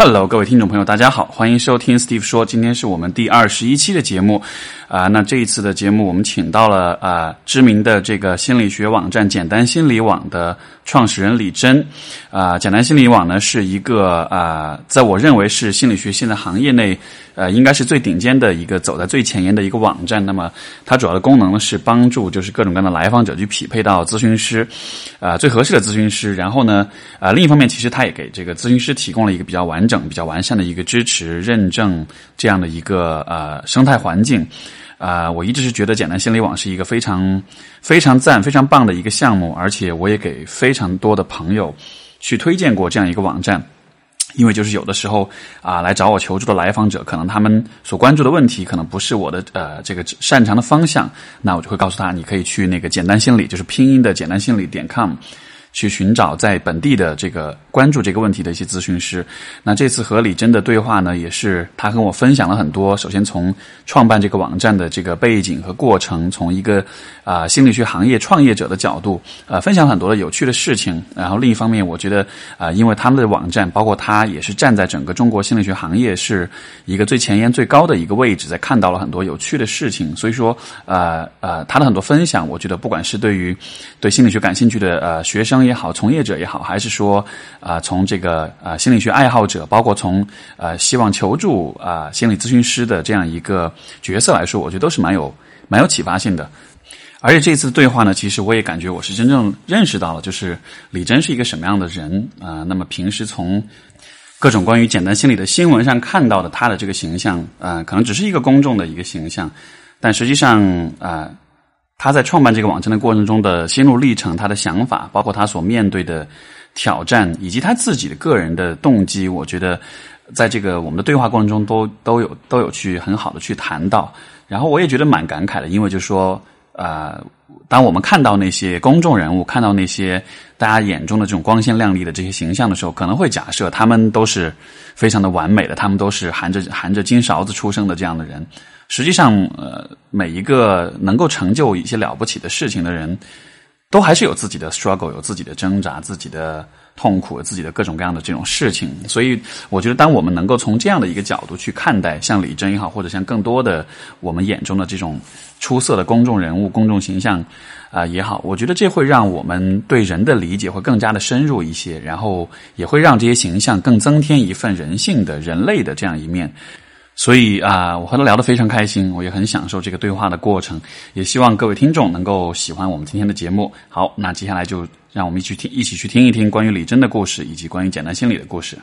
Hello，各位听众朋友，大家好，欢迎收听 Steve 说。今天是我们第二十一期的节目啊、那这一次的节目，我们请到了啊、知名的这个心理学网站简单心理网的创始人李真啊、简单心理网呢是一个啊、在我认为是心理学现在行业内呃应该是最顶尖的一个走在最前沿的一个网站。那么它主要的功能呢是帮助就是各种各样的来访者去匹配到咨询师啊、最合适的咨询师。然后呢啊、另一方面其实它也给这个咨询师提供了一个比较完整、比较完善的一个支持、认证这样的一个呃生态环境。啊、我一直是觉得简单心理网是一个非常非常赞、非常棒的一个项目，而且我也给非常多的朋友去推荐过这样一个网站。因为就是有的时候啊，来找我求助的来访者，可能他们所关注的问题可能不是我的呃这个擅长的方向，那我就会告诉他，你可以去那个简单心理，就是拼音的简单心理点 com。去寻找在本地的这个关注这个问题的一些咨询师。那这次和李真的对话呢，也是他跟我分享了很多。首先从创办这个网站的这个背景和过程，从一个啊、心理学行业创业者的角度，呃，分享很多的有趣的事情。然后另一方面，我觉得啊、因为他们的网站，包括他也是站在整个中国心理学行业是一个最前沿、最高的一个位置，在看到了很多有趣的事情。所以说，呃呃，他的很多分享，我觉得不管是对于对心理学感兴趣的呃学生也好，从业者也好，还是说啊、从这个啊、心理学爱好者，包括从呃希望求助啊、心理咨询师的这样一个角色来说，我觉得都是蛮有蛮有启发性的。而且这次对话呢，其实我也感觉我是真正认识到了，就是李真是一个什么样的人啊、那么平时从各种关于简单心理的新闻上看到的他的这个形象，啊，可能只是一个公众的一个形象，但实际上啊、他在创办这个网站的过程中的心路历程，他的想法，包括他所面对的挑战，以及他自己的个人的动机，我觉得在这个我们的对话过程中都都有都有去很好的去谈到。然后我也觉得蛮感慨的，因为就说呃，当我们看到那些公众人物，看到那些大家眼中的这种光鲜亮丽的这些形象的时候，可能会假设他们都是非常的完美的，他们都是含着含着金勺子出生的这样的人。实际上，呃，每一个能够成就一些了不起的事情的人，都还是有自己的 struggle，有自己的挣扎，自己的痛苦，自己的各种各样的这种事情。所以，我觉得当我们能够从这样的一个角度去看待，像李真也好，或者像更多的我们眼中的这种出色的公众人物、公众形象啊、也好，我觉得这会让我们对人的理解会更加的深入一些，然后也会让这些形象更增添一份人性的、人类的这样一面。所以啊、我和他聊得非常开心，我也很享受这个对话的过程，也希望各位听众能够喜欢我们今天的节目。好，那接下来就让我们一起听，一起去听一听关于李真的故事，以及关于简单心理的故事。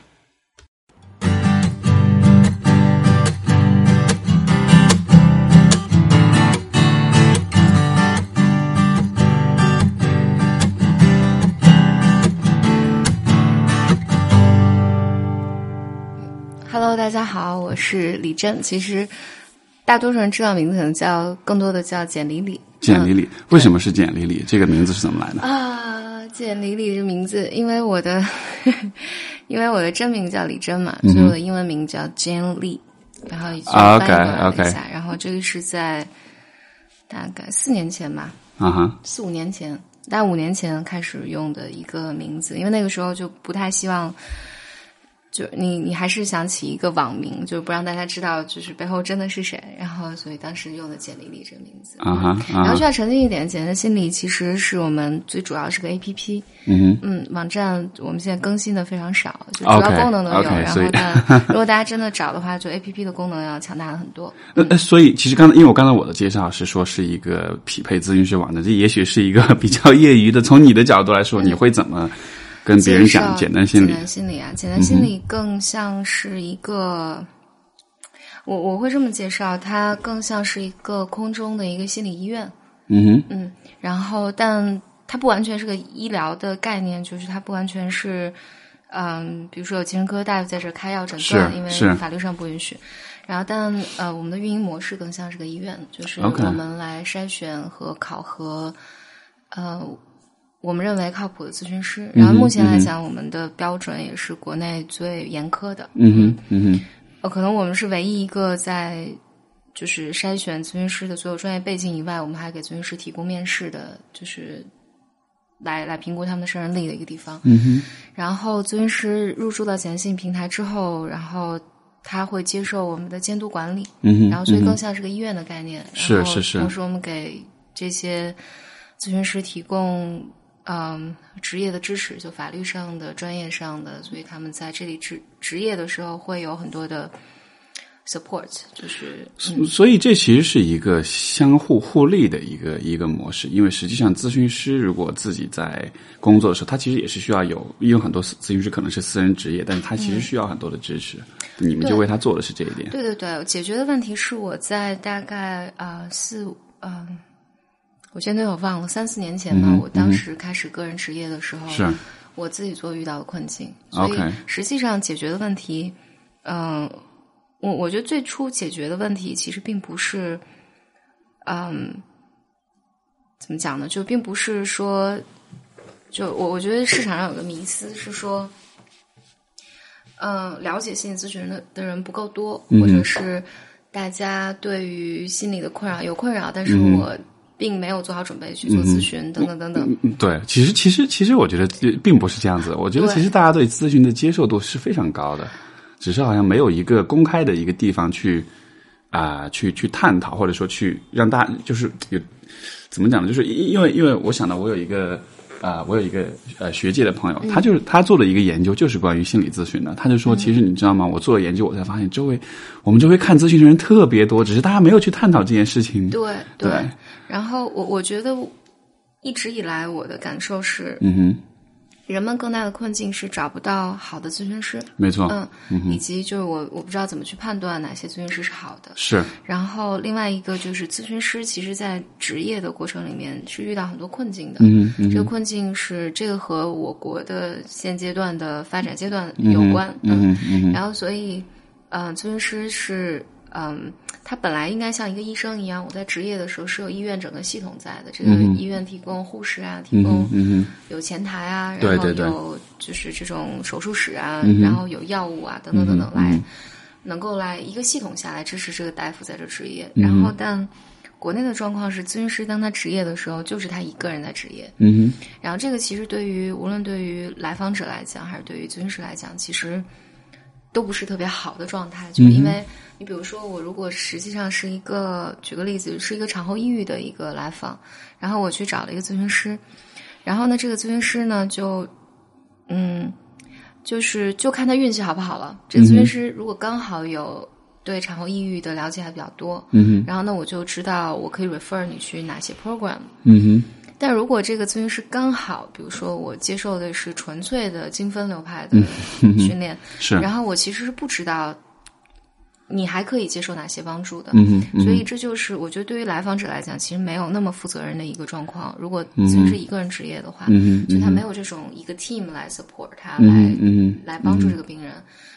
Hello，大家好，我是李真。其实大多数人知道名字，可能叫更多的叫简李李。简李李，为什么是简李李？这个名字是怎么来的？啊，简李李这名字，因为我的 因为我的真名叫李真嘛，嗯所以我的英文名叫 Jane Lee，然后就啊翻译过来了 OK，OK 一下。然后这个是在大概四年前吧，啊哈，四五年前，大概五年前开始用的一个名字，因为那个时候就不太希望，就你你还是想起一个网名，就不让大家知道就是背后真的是谁，然后所以当时用的简丽丽这个名字。啊哈，然后需要澄清一点，简单心理其实是我们最主要是个 A P P，嗯哼，嗯，网站我们现在更新的非常少，就主要功能都有然后呢，如果大家真的找的话，就 A P P 的功能要强大了很多。呃，呃所以其实刚才，因为我刚才我的介绍是说是一个匹配咨询师网站，这也许是一个 比较业余的。从你的角度来说，你会怎么跟别人讲简单心理简？单心理啊，简单心理更像是一个，我我会这么介绍，它更像是一个空中的一个心理医院，嗯哼，嗯，然后但它不完全是个医疗的概念，就是它不完全是，嗯，比如说有精神科大夫在这儿开药诊断，因为法律上不允许。然后，但呃，我们的运营模式更像是个医院，就是我们来筛选和考核，呃，我们认为靠谱的咨询师。然后目前来讲，我们的标准也是国内最严苛的。嗯哼，嗯哼，呃，可能我们是唯一一个在就是筛选咨询师的所有专业背景以外，我们还给咨询师提供面试的，就是来来评估他们的胜任力的一个地方。嗯哼，然后咨询师入驻到简信平台之后，然后他会接受我们的监督管理，嗯哼，然后所以更像是个医院的概念。是是是同时我们给这些咨询师提供嗯职业的支持，就法律上的、专业上的，所以他们在这里职职业的时候会有很多的 support，就是嗯。所以这其实是一个相互互利的一个一个模式，因为实际上咨询师如果自己在工作的时候，他其实也是需要有，因为很多咨询师可能是私人职业，但是他其实需要很多的支持，你们就为他做的是这一点。对对对，解决的问题是我在大概啊、呃四嗯、我现在有忘了三四年前吧，嗯我当时开始个人职业的时候，是。我自己做遇到的困境，所以实际上解决的问题，嗯、我我觉得最初解决的问题其实并不是，嗯，怎么讲呢？就并不是说，就我我觉得市场上有个迷思是说，嗯、了解心理咨询的的人不够多，嗯或者是大家对于心理的困扰有困扰，但是嗯我并没有做好准备去做咨询，等等等等。嗯，对，其实其实其实我觉得呃并不是这样子，我觉得其实大家对咨询的接受度是非常高的，只是好像没有一个公开的一个地方去啊、去去探讨，或者说去让大家就是有怎么讲呢？就是因因为因为我想到我有一个。啊、我有一个呃学界的朋友，他就是他做了一个研究，就是关于心理咨询的。他就说，其实你知道吗？我做了研究，我才发现周围我们周围看咨询的人特别多，只是大家没有去探讨这件事情。对对然后我我觉得一直以来我的感受是，嗯哼，人们更大的困境是找不到好的咨询师，没错，嗯，以及就是我我不知道怎么去判断哪些咨询师是好的。是然后另外一个就是咨询师，其实在职业的过程里面是遇到很多困境的。嗯嗯这个困境是这个和我国的现阶段的发展阶段有关。嗯哼嗯哼。然后所以，嗯、咨询师是嗯，他本来应该像一个医生一样，我在职业的时候是有医院整个系统在的，这个医院提供护士啊，提供嗯有前台啊，对然后有就是这种手术室啊，嗯然后有药物啊，等等等等来，能够来一个系统下来支持这个大夫在这执业。嗯然后，但国内的状况是，咨询师当他执业的时候，就是他一个人在执业。嗯哼，然后，这个其实对于无论对于来访者来讲，还是对于咨询师来讲，其实都不是特别好的状态。就是因为你比如说，我如果实际上是一个举个例子，是一个产后抑郁的一个来访，然后我去找了一个咨询师，然后呢，这个咨询师呢就嗯，就是就看他运气好不好了。这个咨询师如果刚好有对产后抑郁的了解还比较多，嗯哼，然后呢，我就知道我可以 refer 你去哪些 program。嗯哼，但如果这个咨询师刚好，比如说我接受的是纯粹的精分流派的训练，是，然后我其实是不知道你还可以接受哪些帮助的，嗯，嗯所以这就是我觉得对于来访者来讲，其实没有那么负责任的一个状况。如果咨询师一个人职业的话，嗯，就他没有这种一个 team 来 support 他，嗯来嗯，来帮助这个病人。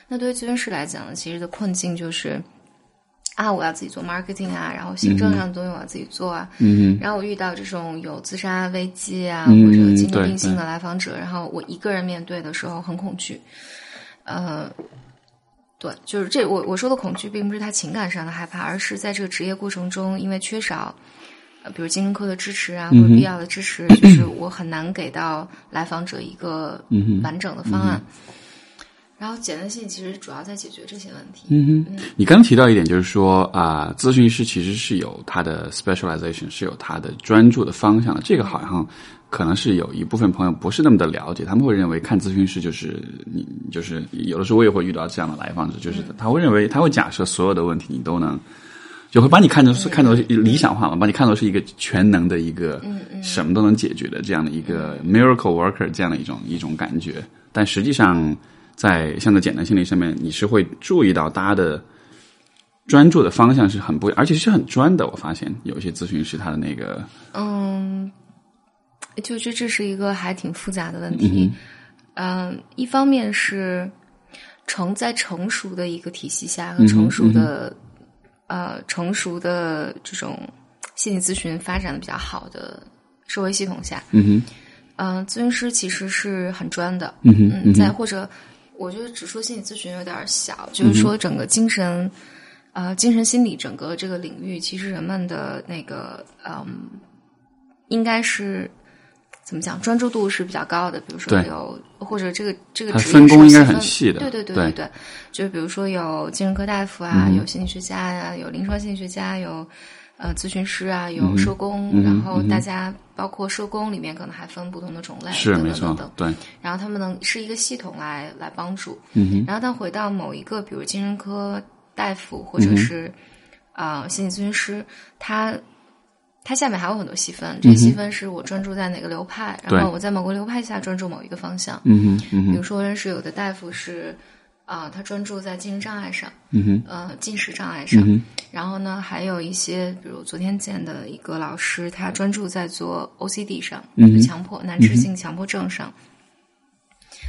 那对于咨询师来讲呢，其实的困境就是啊，我要自己做 marketing 啊，然后行政上的东西我要自己做啊，嗯，然后我遇到这种有自杀危机啊，嗯或者精神对病性的来访者，然后我一个人面对的时候很恐惧，呃。对，就是这我我说的恐惧，并不是他情感上的害怕，而是在这个职业过程中，因为缺少，呃，比如精神科的支持啊，或者必要的支持，就是我很难给到来访者一个完整的方案。然后简单性其实主要在解决这些问题。嗯哼，你刚刚提到一点，就是说啊、咨询师其实是有他的 specialization，是有他的专注的方向的。这个好像可能是有一部分朋友不是那么的了解，他们会认为看咨询师就是你，就是有的时候我也会遇到这样的来访者，就是他会认为他会假设所有的问题你都能。就会把你看成是看作是理想化嘛，把你看作是一个全能的一个，什么都能解决的这样的一个 miracle worker 这样的一种一种感觉。但实际上，在像在简单心理上面，你是会注意到大家的专注的方向是很不，而且是很专的。我发现有一些咨询师他的那个，嗯，就这这是一个还挺复杂的问题。嗯、一方面是成在成熟的一个体系下和成熟的、呃成熟的这种心理咨询发展的比较好的社会系统下，嗯哼，嗯、咨询师其实是很专的，嗯哼，嗯嗯，再，或者我觉得只说心理咨询有点儿小，就是说整个精神，呃，精神心理整个这个领域，其实人们的那个，嗯，应该是怎么讲，专注度是比较高的。比如说有或者这个这个它职业分工应该很细的对对对对。对，就是比如说有精神科大夫啊，嗯有心理学家呀、有临床心理学家，有呃咨询师啊，有嗯社工，嗯然后嗯大家包括社工里面可能还分不同的种类，是没错等等。等等，。对，然后他们能是一个系统来来帮助。然后但回到某一个，比如精神科大夫或嗯者是啊、呃心理咨询师，他他下面还有很多细分，这个细分是我专注在哪个流派，嗯然后我在某个流派下专注某一个方向。嗯哼，嗯，比如说，我认识有的大夫是啊、他专注在精神障碍上，嗯哼，呃，进食障碍上。嗯然后呢，还有一些，比如昨天见的一个老师，他专注在做 OCD 上，嗯强迫难治性强迫症上。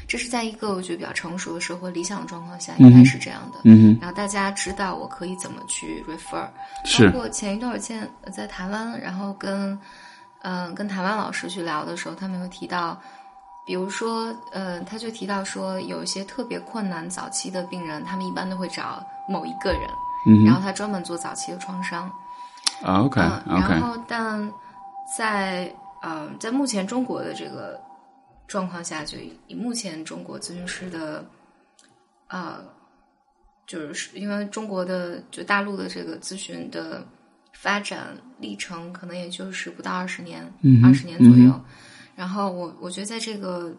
这是在一个我觉得比较成熟的社会理想的状况下，应该是这样的。嗯哼，然后大家知道我可以怎么去 refer。是包括前一段儿见呃在台湾，然后跟嗯、呃跟台湾老师去聊的时候，他们会提到，比如说呃，他就提到说，有一些特别困难早期的病人，他们一般都会找某一个人，嗯然后他专门做早期的创伤。啊，OK 嗯，然后但在呃在目前中国的这个状况下，就以以目前中国咨询师的呃，就是因为中国的就大陆的这个咨询的发展历程，可能也就是不到二十年嗯，二十年左右。嗯然后我我觉得在这个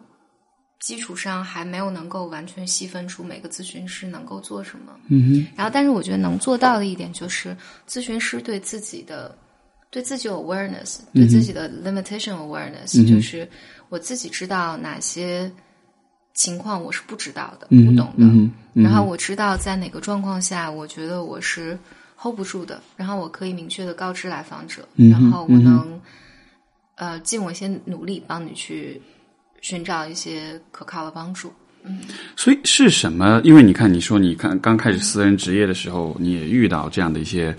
基础上，还没有能够完全细分出每个咨询师能够做什么。嗯然后，但是我觉得能做到的一点就是，咨询师对自己的对自己有 awareness，对自己的 limitation awareness，、嗯就是我自己知道哪些情况我是不知道的、嗯不懂的，嗯嗯然后我知道在哪个状况下，我觉得我是 hold 不住的，然后我可以明确的告知来访者，嗯然后我能、呃尽我一些努力帮你去寻找一些可靠的帮助。所以是什么？因为你看，你说你看刚开始私人职业的时候，你也遇到这样的一些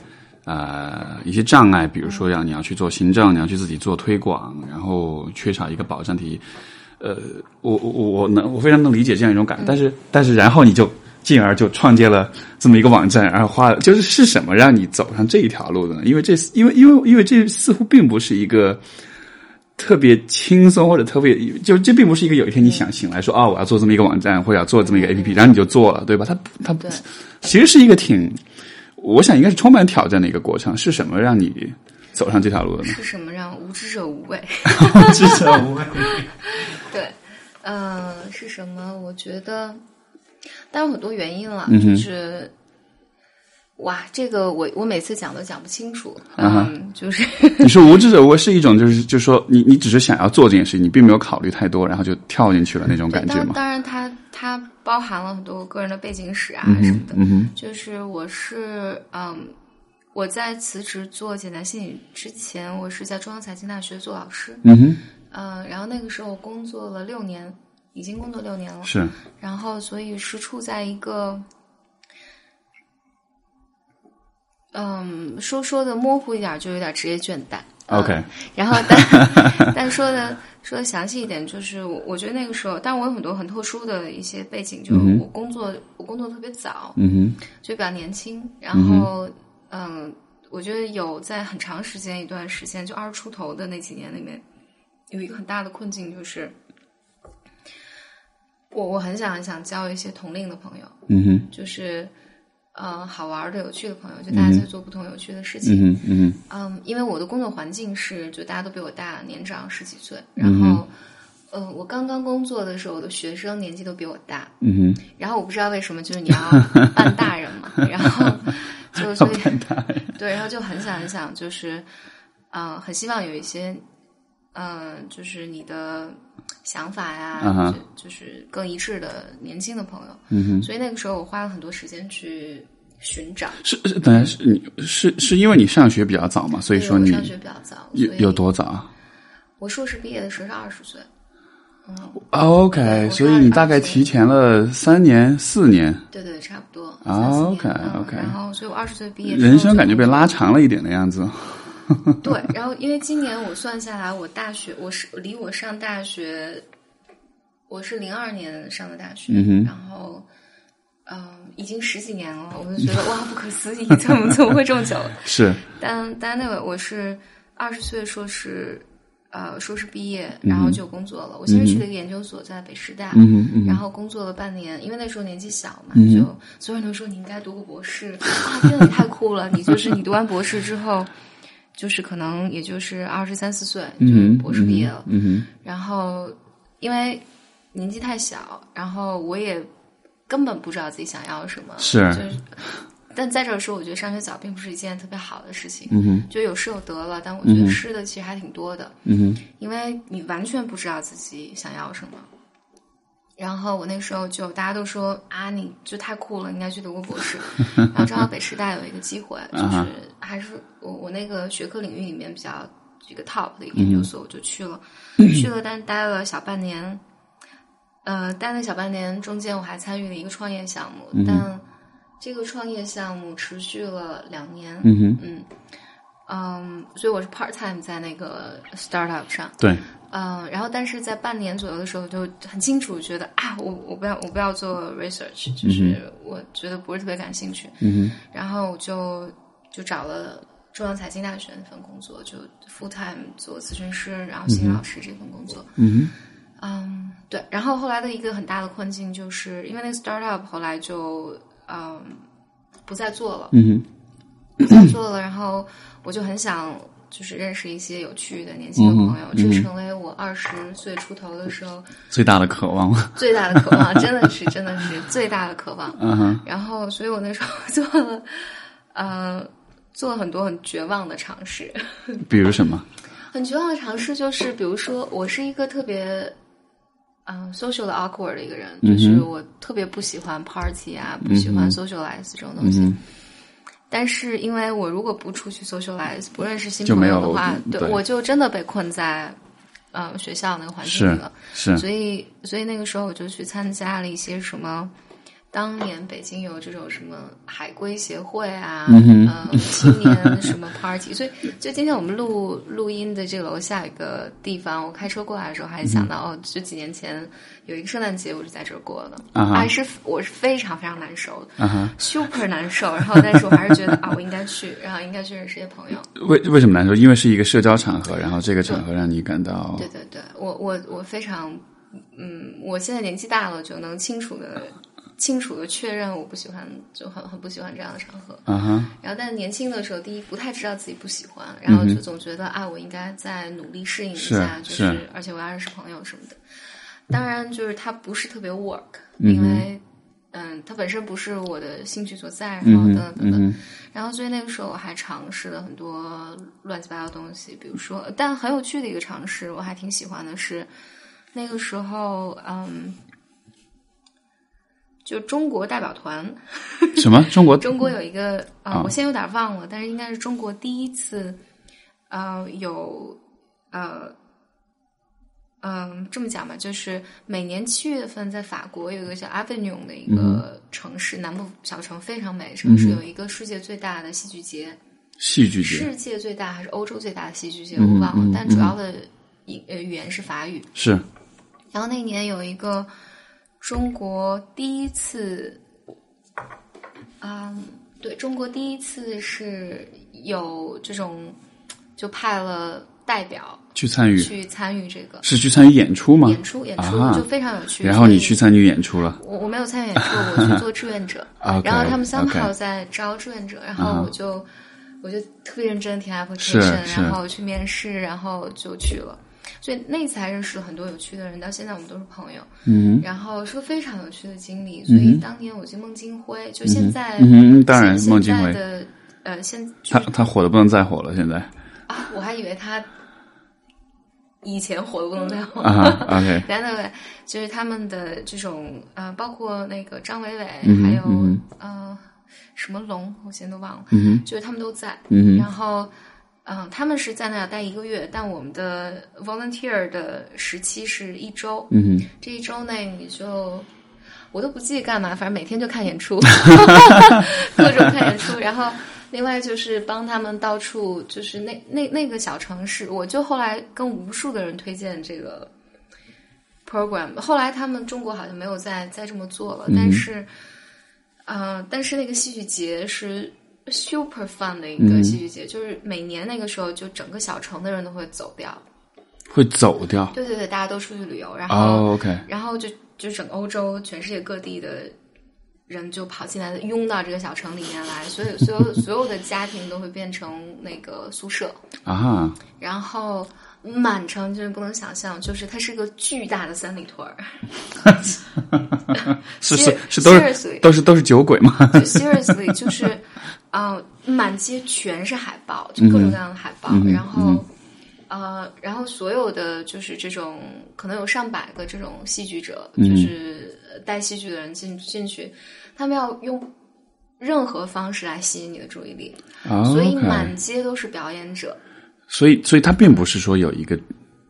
呃一些障碍，比如说要你要去做行政，你要去自己做推广，然后缺少一个保障体。呃，我我我我能我非常能理解这样一种感觉，但是但是然后你就进而就创建了这么一个网站，然后花了就是是什么让你走上这一条路的呢？因为这因为因为因为这似乎并不是一个。特别轻松或者特别就这并不是一个有一天你想醒来说啊、我要做这么一个网站或者要做这么一个 A P P，然后你就做了，对吧？它它其实是一个挺，我想应该是充满挑战的一个过程。是什么让你走上这条路的呢？是什么让无知者无畏？无知者无畏。对，呃，是什么？我觉得，当然很多原因了，嗯就是。哇，这个我我每次讲都讲不清楚，啊嗯，就是 你说无知者无畏是一种，就是就是说你你只是想要做这件事情，你并没有考虑太多，然后就跳进去了那种感觉吗？当当然它它包含了很多我个人的背景史啊什么的，就是我是嗯，我在辞职做简单心理之前，我是在中央财经大学做老师，嗯哼，嗯，然后那个时候我工作了六年，已经工作六年了，是。然后所以是处在一个，嗯，说说的模糊一点，就有点职业倦怠。嗯 OK 然后但 但说的说的详细一点，就是我我觉得那个时候，但我有很多很特殊的一些背景，就我工作、我工作特别早，嗯哼就比较年轻，然后嗯我觉得有在很长时间一段时间，就二十出头的那几年里面，有一个很大的困境就是。我我很想很想交一些同龄的朋友，嗯哼就是呃好玩的、有趣的朋友，就大家在做不同有趣的事情。嗯哼嗯嗯，因为我的工作环境是，就大家都比我大，年长十几岁。嗯然后，呃，我刚刚工作的时候，我的学生年纪都比我大。嗯哼，然后我不知道为什么，就是你要扮大人嘛，然后就所以对，然后就很想很想，就是嗯、呃很希望有一些嗯、呃就是你的想法呀就就是更一致的年轻的朋友。嗯哼，所以那个时候我花了很多时间去寻找。是是，等下是你是是因为你上学比较早嘛，所以说你上学比较早，有有多早啊我硕士毕业的时候是二十岁。嗯，？OK，所以你大概提前了三年四年，对对，差不多。啊三四年 OK，OK 嗯然后，所以我二十岁毕业，人生感觉被拉。长了一点的样子。对，然后因为今年我算下来，我大学我是离我上大学，我是零二年上的大学，嗯然后嗯，已经十几年了，我就觉得哇，不可思议，怎么怎么会这么久？是，但但那个我是二十岁硕士，呃硕士毕业，然后就工作了。我先是去了一个研究所，在北师大，嗯嗯然后工作了半年，因为那时候年纪小嘛，嗯就所有人都说你应该读个博士啊，天呐，你太酷了！你就是你读完博士之后，就是可能也就是二十三四岁就嗯，博士毕业了，嗯然后因为年纪太小，然后我也根本不知道自己想要什么，是就是。但在这儿说，我觉得上学早并不是一件特别好的事情，就有失有得了。但我觉得失的其实还挺多的，嗯哼因为你完全不知道自己想要什么。然后我那时候就大家都说啊，你就太酷了，你应该去读个博士。然后正好北师大有一个机会，就是还是我我那个学科领域里面比较一个 top 的一个研究所，我就去了，去了，但待了小半年。呃，待了小半年，中间我还参与了一个创业项目，但这个创业项目持续了两年。嗯嗯嗯，所以我是 part time 在那个 startup 上。对嗯，然后但是在半年左右的时候，就很清楚觉得啊，我我不要我不要做 research，就是我觉得不是特别感兴趣。嗯哼然后我就就找了中央财经大学那份工作，就 full time 做咨询师，然后心理老师这份工作。嗯嗯，对。然后后来的一个很大的困境，就是因为那个 startup 后来就嗯不再做了，哼嗯不再做了，然后我就很想。就是认识一些有趣的年轻的朋友，嗯这成为我二十岁出头的时候，最大的渴望了。最大的渴望，真的是真的是最大的渴望。嗯哼然后，所以我那时候做了，呃，做了很多很绝望的尝试。比如什么？很绝望的尝试就是，比如说，我是一个特别，嗯、s o c i a l 的 awkward 的一个人，就是我特别不喜欢 party 啊，不喜欢 socialize 这种东西。嗯但是，因为我如果不出去 socialize，不认识新朋友的话，对对我就真的被困在，呃，学校那个环境里了。是所以，所以那个时候我就去参加了一些什么，当年北京有这种什么海归协会啊，嗯呃，青年什么 party。所以，就今天我们录录音的这个楼下一个地方，我开车过来的时候还想到，哦，就几年前有一个圣诞节，我是在这儿过的，啊哈还是我是非常非常难受的。啊，super 难受，然后但是我还是觉得啊，我应该去，然后应该去认识一些朋友。为为什么难受？因为是一个社交场合，然后这个场合让你感到对对对，我我我非常，嗯，我现在年纪大了，就能清楚的清楚的确认我不喜欢，就很很不喜欢这样的场合。然后，但年轻的时候，第一不太知道自己不喜欢，然后就总觉得、啊，我应该再努力适应一下，是就是而且我要认识朋友什么的。当然，就是它不是特别 work，、因为嗯，它本身不是我的兴趣所在，然后等等等等。嗯然后，所以那个时候我还尝试了很多乱七八糟的东西，比如说，但很有趣的一个尝试，我还挺喜欢的是，那个时候，嗯，就中国代表团，什么？中国？中国有一个呃，啊。我现在有点忘了，但是应该是中国第一次，呃，有呃。嗯，这么讲吧，就是每年七月份在法国有一个叫 Avignon 的一个城市，南部小城非常美的城市，有一个世界最大的戏剧节，戏剧节。世界最大还是欧洲最大的戏剧节，嗯我忘了，嗯但主要的语呃语言是法语。是。然后那年有一个中国第一次，嗯，对中国第一次是有这种，就派了代表去参与去参与这个是去参与演出吗？演出，演出啊就非常有趣。然后你去参与演出了我我没有参与演出，我去做志愿者。OK，然后他们三号在招志愿者，然后我就、我就特别认真地填 application，然后去面试，然后就去了。所以那次还认识了很多有趣的人，到现在我们都是朋友。嗯然后是个非常有趣的经历，所以当年我记得孟京辉，就现在，嗯当然现孟京辉的呃，现他就是他火的不能再火了，现在啊，我还以为他以前火的不能再火。啊哈 OK 对对对，就是他们的这种呃，包括那个张伟伟，嗯还有、嗯呃什么龙，我现在都忘了，嗯哼就是他们都在。嗯哼然后嗯、他们是在那儿待一个月，但我们的 volunteer 的时期是一周。嗯这一周内你就我都不记得干嘛，反正每天就看演出，各种看演出。然后另外就是帮他们到处，就是那那那个小城市，我就后来跟无数的人推荐这个 program。后来他们中国好像没有再再这么做了，但是，呃，但是那个戏剧节是。Super fun 的一个戏剧节，就是每年那个时候，就整个小城的人都会走掉，会走掉。对对对，大家都出去旅游，然后、哦，OK，然后就就整个欧洲、全世界各地的人就跑进来，拥到这个小城里面来，所有 所有所有的家庭都会变成那个宿舍，啊哈，然后满城就是不能想象，就是它是个巨大的三里屯儿。是是是都是都是都是酒鬼吗？就 seriously 就是，呃，满街全是海报，就各种各样的海报，嗯然后。呃，然后所有的就是这种可能有上百个这种戏剧者，嗯就是带戏剧的人进进去，他们要用任何方式来吸引你的注意力，啊所以满街都是表演者。所以所以他并不是说有一个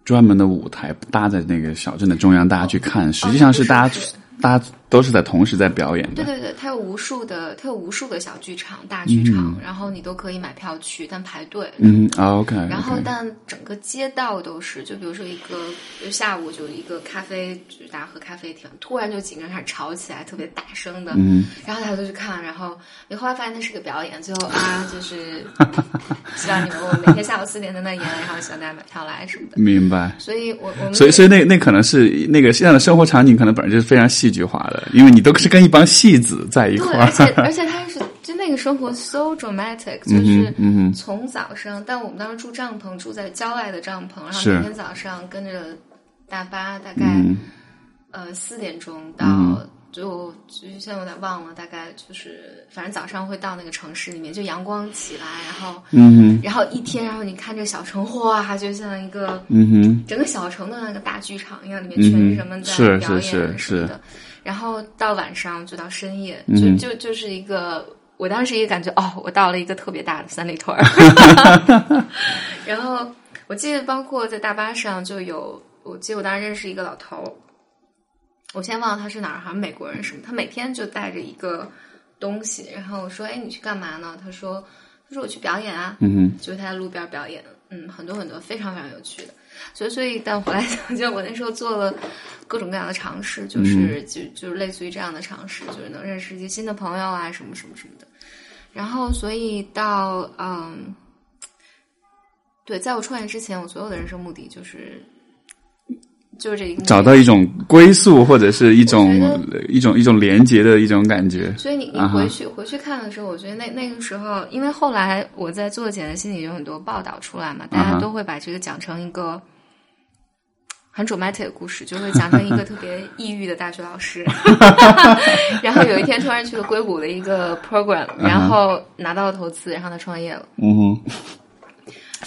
专门的舞台搭在那个小镇的中央，大家去看，实际上是大家大家都是在同时在表演的。对对对，它有无数的，它有无数个小剧场、大剧场，嗯然后你都可以买票去，但排队。嗯啊，OK，然后但整个街道都是，就比如说一个就下午就一个咖啡，就是大家喝咖啡厅，突然就几个人开始吵起来，特别大声的，嗯然后大家都去看，然后你后来发现那是个表演，最后啊就是 希望你们我每天下午四点在那演，然后希望大家买票来什么的。明白。所以我我们所以，所以那那可能是那个现在的生活场景，可能本来就是非常戏剧化的，因为你都是跟一帮戏子在一块儿而且。而且他是就那个生活 so dramatic，就嗯是从早上，但我们当时住帐篷，住在郊外的帐篷，然后每天早上跟着大巴，大概、嗯呃四点钟到。就就现在有点忘了，大概就是反正早上会到那个城市里面，就阳光起来，然后嗯哼然后一天，然后你看这个小城，哇，就像一个嗯哼，整个小城的那个大剧场一样，里面全是人们在表演是是什么的。是然后到晚上就到深夜，嗯就就就是一个，我当时也感觉哦，我到了一个特别大的三里屯儿。然后我记得，包括在大巴上就有，我记得我当时认识一个老头儿，我现在忘了他是哪儿，好像美国人什么，他每天就带着一个东西，然后我说，哎，你去干嘛呢？他说，他说我去表演啊。嗯哼，就是他在路边表演，嗯，很多很多非常非常有趣的。所以，所以，但回来想，就我那时候做了各种各样的尝试，就是、就就是类似于这样的尝试，就是能认识一些新的朋友啊，什么什么什么的。然后，所以到嗯，对，在我创业之前，我所有的人生目的就是就是这一个找到一种归宿或者是一种一种一种连接的一种感觉。所以你你回去、回去看的时候，我觉得那那个时候，因为后来我在做简单心理有很多报道出来嘛，大家都会把这个讲成一个很 dramatic 的故事，就会讲成一个特别抑郁的大学老师，然后有一天突然去了硅谷的一个 program，然后拿到了投资，然后他创业了，嗯哼，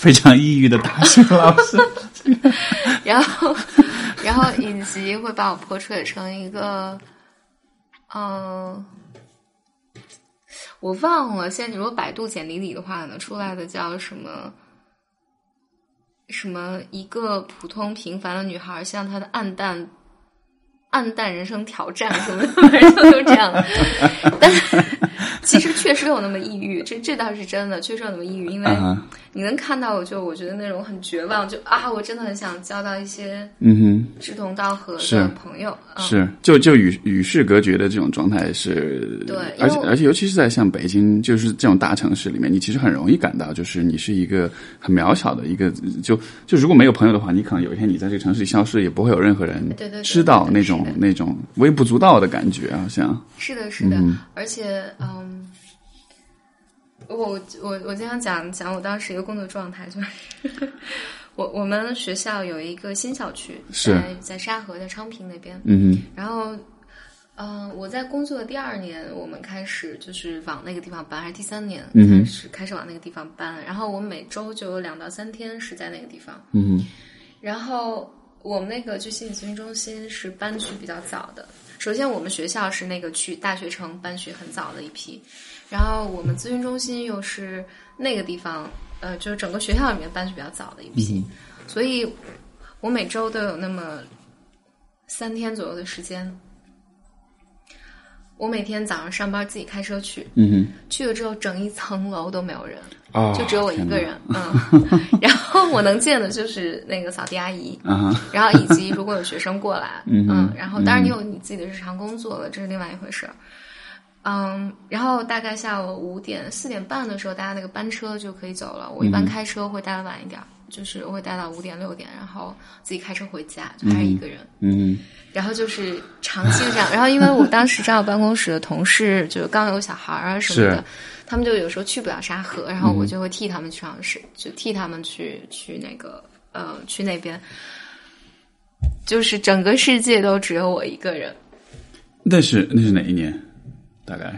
非常抑郁的大学老师。然后然后以及会把我 portray 成一个，嗯、我忘了，现在你如果百度简历里的话，可能出来的叫什么什么一个普通平凡的女孩向她的暗淡暗淡人生挑战什么的，反正就都这样。但其实确实有那么抑郁，这这倒是真的，确实有那么抑郁，因为你能看到，就我觉得那种很绝望，就啊，我真的很想交到一些嗯哼。志同道合的朋友。嗯、是，就就与与世隔绝的这种状态是，对而且而且尤其是在像北京，就是这种大城市里面，你其实很容易感到，就是你是一个很渺小的一个，就就如果没有朋友的话，你可能有一天你在这个城市里消失，也不会有任何人知道对那种那种微不足道的感觉，好像，是的，是的，而且嗯，我我我经常讲讲我当时一个工作状态，就是 我我们学校有一个新校区，是在在沙河，在昌平那边，嗯然后。嗯、我在工作的第二年，我们开始就是往那个地方搬，还是第三年嗯开始、开始往那个地方搬。然后我每周就有两到三天是在那个地方。哼，嗯然后我们那个就心理咨询中心是搬去比较早的。首先，我们学校是那个去大学城搬去很早的一批，然后我们咨询中心又是那个地方，呃，就是整个学校里面搬去比较早的一批，所以我每周都有那么三天左右的时间。我每天早上上班自己开车去，嗯哼，去了之后整一层楼都没有人，哦，就只有我一，个人，嗯，然后我能见的就是那个扫地阿姨，啊，然后以及如果有学生过来，嗯哼然后当然你有你自己的日常工作了，这是另外一回事儿。嗯，然后大概下午五点四点半的时候，大家那个班车就可以走了。我一般开车会待的晚一点儿，就是我会待到五点六点，然后自己开车回家，就还是一个人。嗯 然后就是长期这样，然后因为我当时正好办公室的同事就刚有小孩儿啊什么的，他们就有时候去不了沙河，然后我就会替他们去尝试，就替他们去去那个呃去那边，就是整个世界都只有我一个人。那是那是哪一年？大概。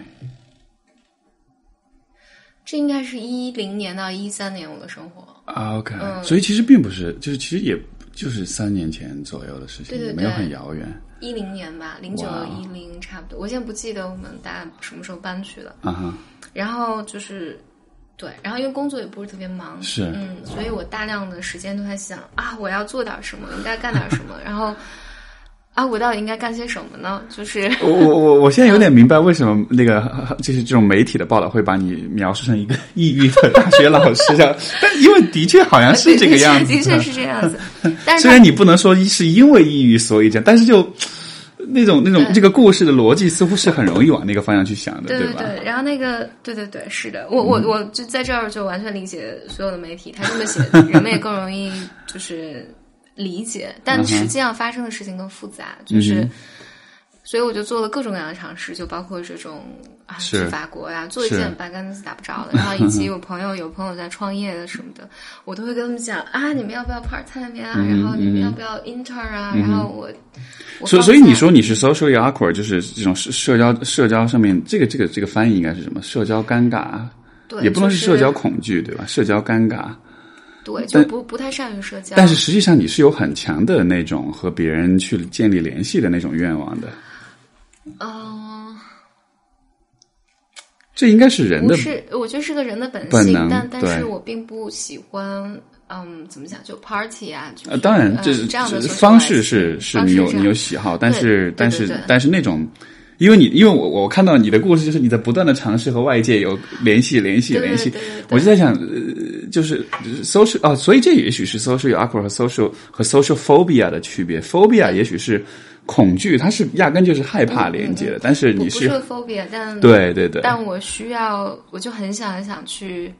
这应该是一零年到一三年我的生活。啊，OK，、嗯。所以其实并不是，就是其实也就是三年前左右的事情，对对也没有很遥远。一零年吧，零九哇。一零差不多，我现在不记得我们大概什么时候搬去的。啊哈。然后就是，对，然后因为工作也不是特别忙，是。嗯，所以我大量的时间都在想啊，我要做点什么，应该干点什么，然后啊，我到底应该干些什么呢？就是我我我我现在有点明白为什么那个就是这种媒体的报道会把你描述成一个抑郁的大学老师这样，但因为的确好像是这个样子，的确是这样子。但是虽然你不能说是因为抑郁所以这样，但是就那种那种这个故事的逻辑似乎是很容易往那个方向去想的，吧？对对，然后那个，对对对，是的，我我我就在这儿就完全理解所有的媒体，他这么写，人们也更容易就是理解，但实际上发生的事情更复杂，就是。嗯所以我就做了各种各样的尝试，就包括这种啊去法国呀、做一件八竿子打不着的，然后以及有朋友有朋友在创业的什么的，我都会跟他们讲啊，你们要不要 part time 呀？然后你们要不要 intern 啊？然后我，所以所以你说你是 socially awkward，就是这种社社交社交上面这个这个这个翻译应该是什么？社交尴尬，对，也不能是社交恐惧，对吧？社交尴尬。对，就不不太善于社交，但是实际上你是有很强的那种和别人去建立联系的那种愿望的，嗯。这应该是人的不是，我觉得是个人的本性，本能但但是我并不喜欢，嗯，怎么讲，就 party 啊，就是、呃，当然呃这是这样的方式是是你有你有喜好，但是但是但是那种。因为你，因为我我看到你的故事，就是你在不断的尝试和外界有联系、联系、联系。我就在想，呃，就是就是 social 啊，所以这也许是 social awkward 和 social 和 social phobia 的区别。phobia 也许是恐惧，它是压根就是害怕连接的，但是你是 phobia，但对对对，但我需要，我就很想很想去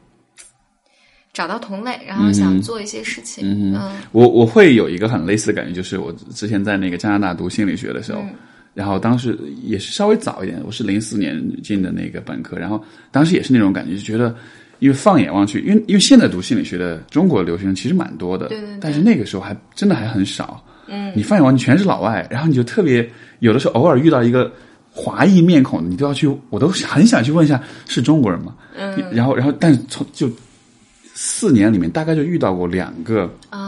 找到同类，然后想做一些事情，嗯我我会有一个很类似的感觉，就是我之前在那个加拿大读心理学的时候，嗯然后当时也是稍微早一点，我是零四年进的那个本科，然后当时也是那种感觉，就觉得。因为放眼望去，因为因为现在读心理学的中国留学生其实蛮多的，对对对但是那个时候还真的还很少。嗯，你放眼望去全是老外，然后你就特别有的时候偶尔遇到一个华裔面孔，你都要去，我都很想去问一下是中国人吗？嗯，然后然后但是从就四年里面大概就遇到过两个嗯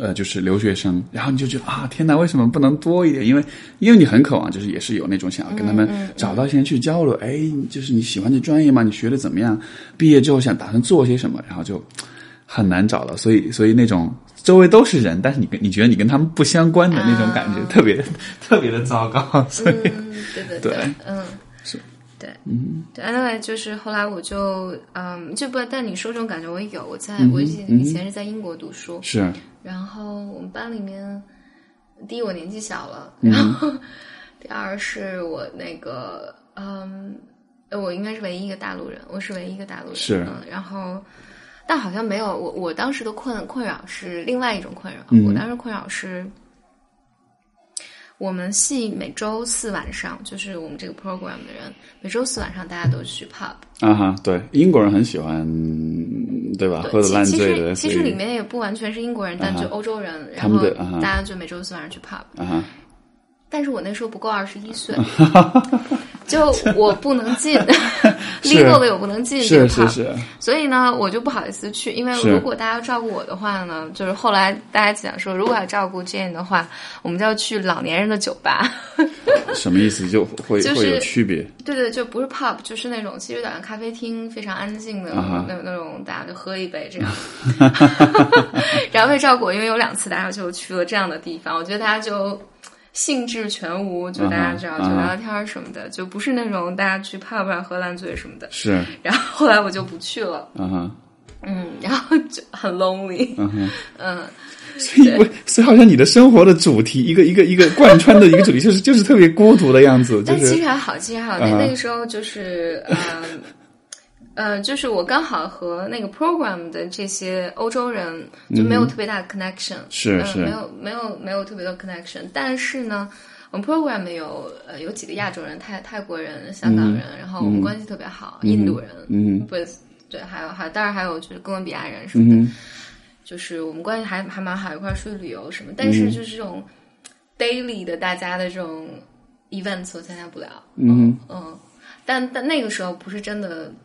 呃，就是留学生，然后你就觉得啊，天哪，为什么不能多一点？因为因为你很渴望，就是也是有那种想要跟他们找到一些人去交流，哎，就是你喜欢这专业吗？你学的怎么样？毕业之后想打算做些什么？然后就很难找了，所以所以那种周围都是人，但是你跟你觉得你跟他们不相关的那种感觉，啊特别特别的糟糕，所以、嗯，对对对嗯是。对，嗯，对，anyway，就是后来我就，嗯，就不，但你说这种感觉我也有，我在、我以前以前是在英国读书，是然后我们班里面，第一我年纪小了，嗯然后、第二是我那个，嗯，呃我应该是唯一一个大陆人，我是唯一一个大陆人，是嗯，然后但好像没有我我当时的困困扰是另外一种困扰，嗯我当时困扰是。我们系每周四晚上，就是我们这个 program 的人，每周四晚上大家都去 pub，啊哈，对，英国人很喜欢，对吧？对，喝的烂其醉的，其实其实里面也不完全是英国人，但就欧洲人，然后大家就每周四晚上去 pub。啊哈，但是我那时候不够二十一岁，就我不能进，legal 的我不能进这个是 pub，是是，所以呢，我就不好意思去，因为如果大家要照顾我的话呢，就是后来大家讲说，如果要照顾 Jane 的话，我们就要去老年人的酒吧。什么意思？就会就是会有区别对对，就不是 pub，就是那种其实有点咖啡厅，非常安静的、那那种，大家就喝一杯这样。然后为照顾我，因为有两次大家就去了这样的地方，我觉得大家就兴致全无，就大家知道、就聊聊天什么的，就不是那种大家去 pub 上喝烂醉什么的。是然后后来我就不去了，啊哈。嗯，然后就很 lonely，嗯哼，嗯，所以我所以好像你的生活的主题，一个一个一个贯穿的一个主题，就是就是特别孤独的样子，就但其实还好，其实还好。那个时候就是，嗯、呃，就是我刚好和那个 program 的这些欧洲人就没有特别大的 connection，、呃是是。没有没有没有特别多 connection，但是呢，我们 program 有呃有几个亚洲人，泰泰国人、香港人，然后我们关系特别好，印度人，嗯不对，还有还有当然还有就是哥伦比亚人什么的，嗯就是我们关系还还蛮好，一块儿出去旅游什么，但是就是这种 daily 的大家的这种 events 我参加不了，嗯嗯，但但那个时候不是真的，嗯，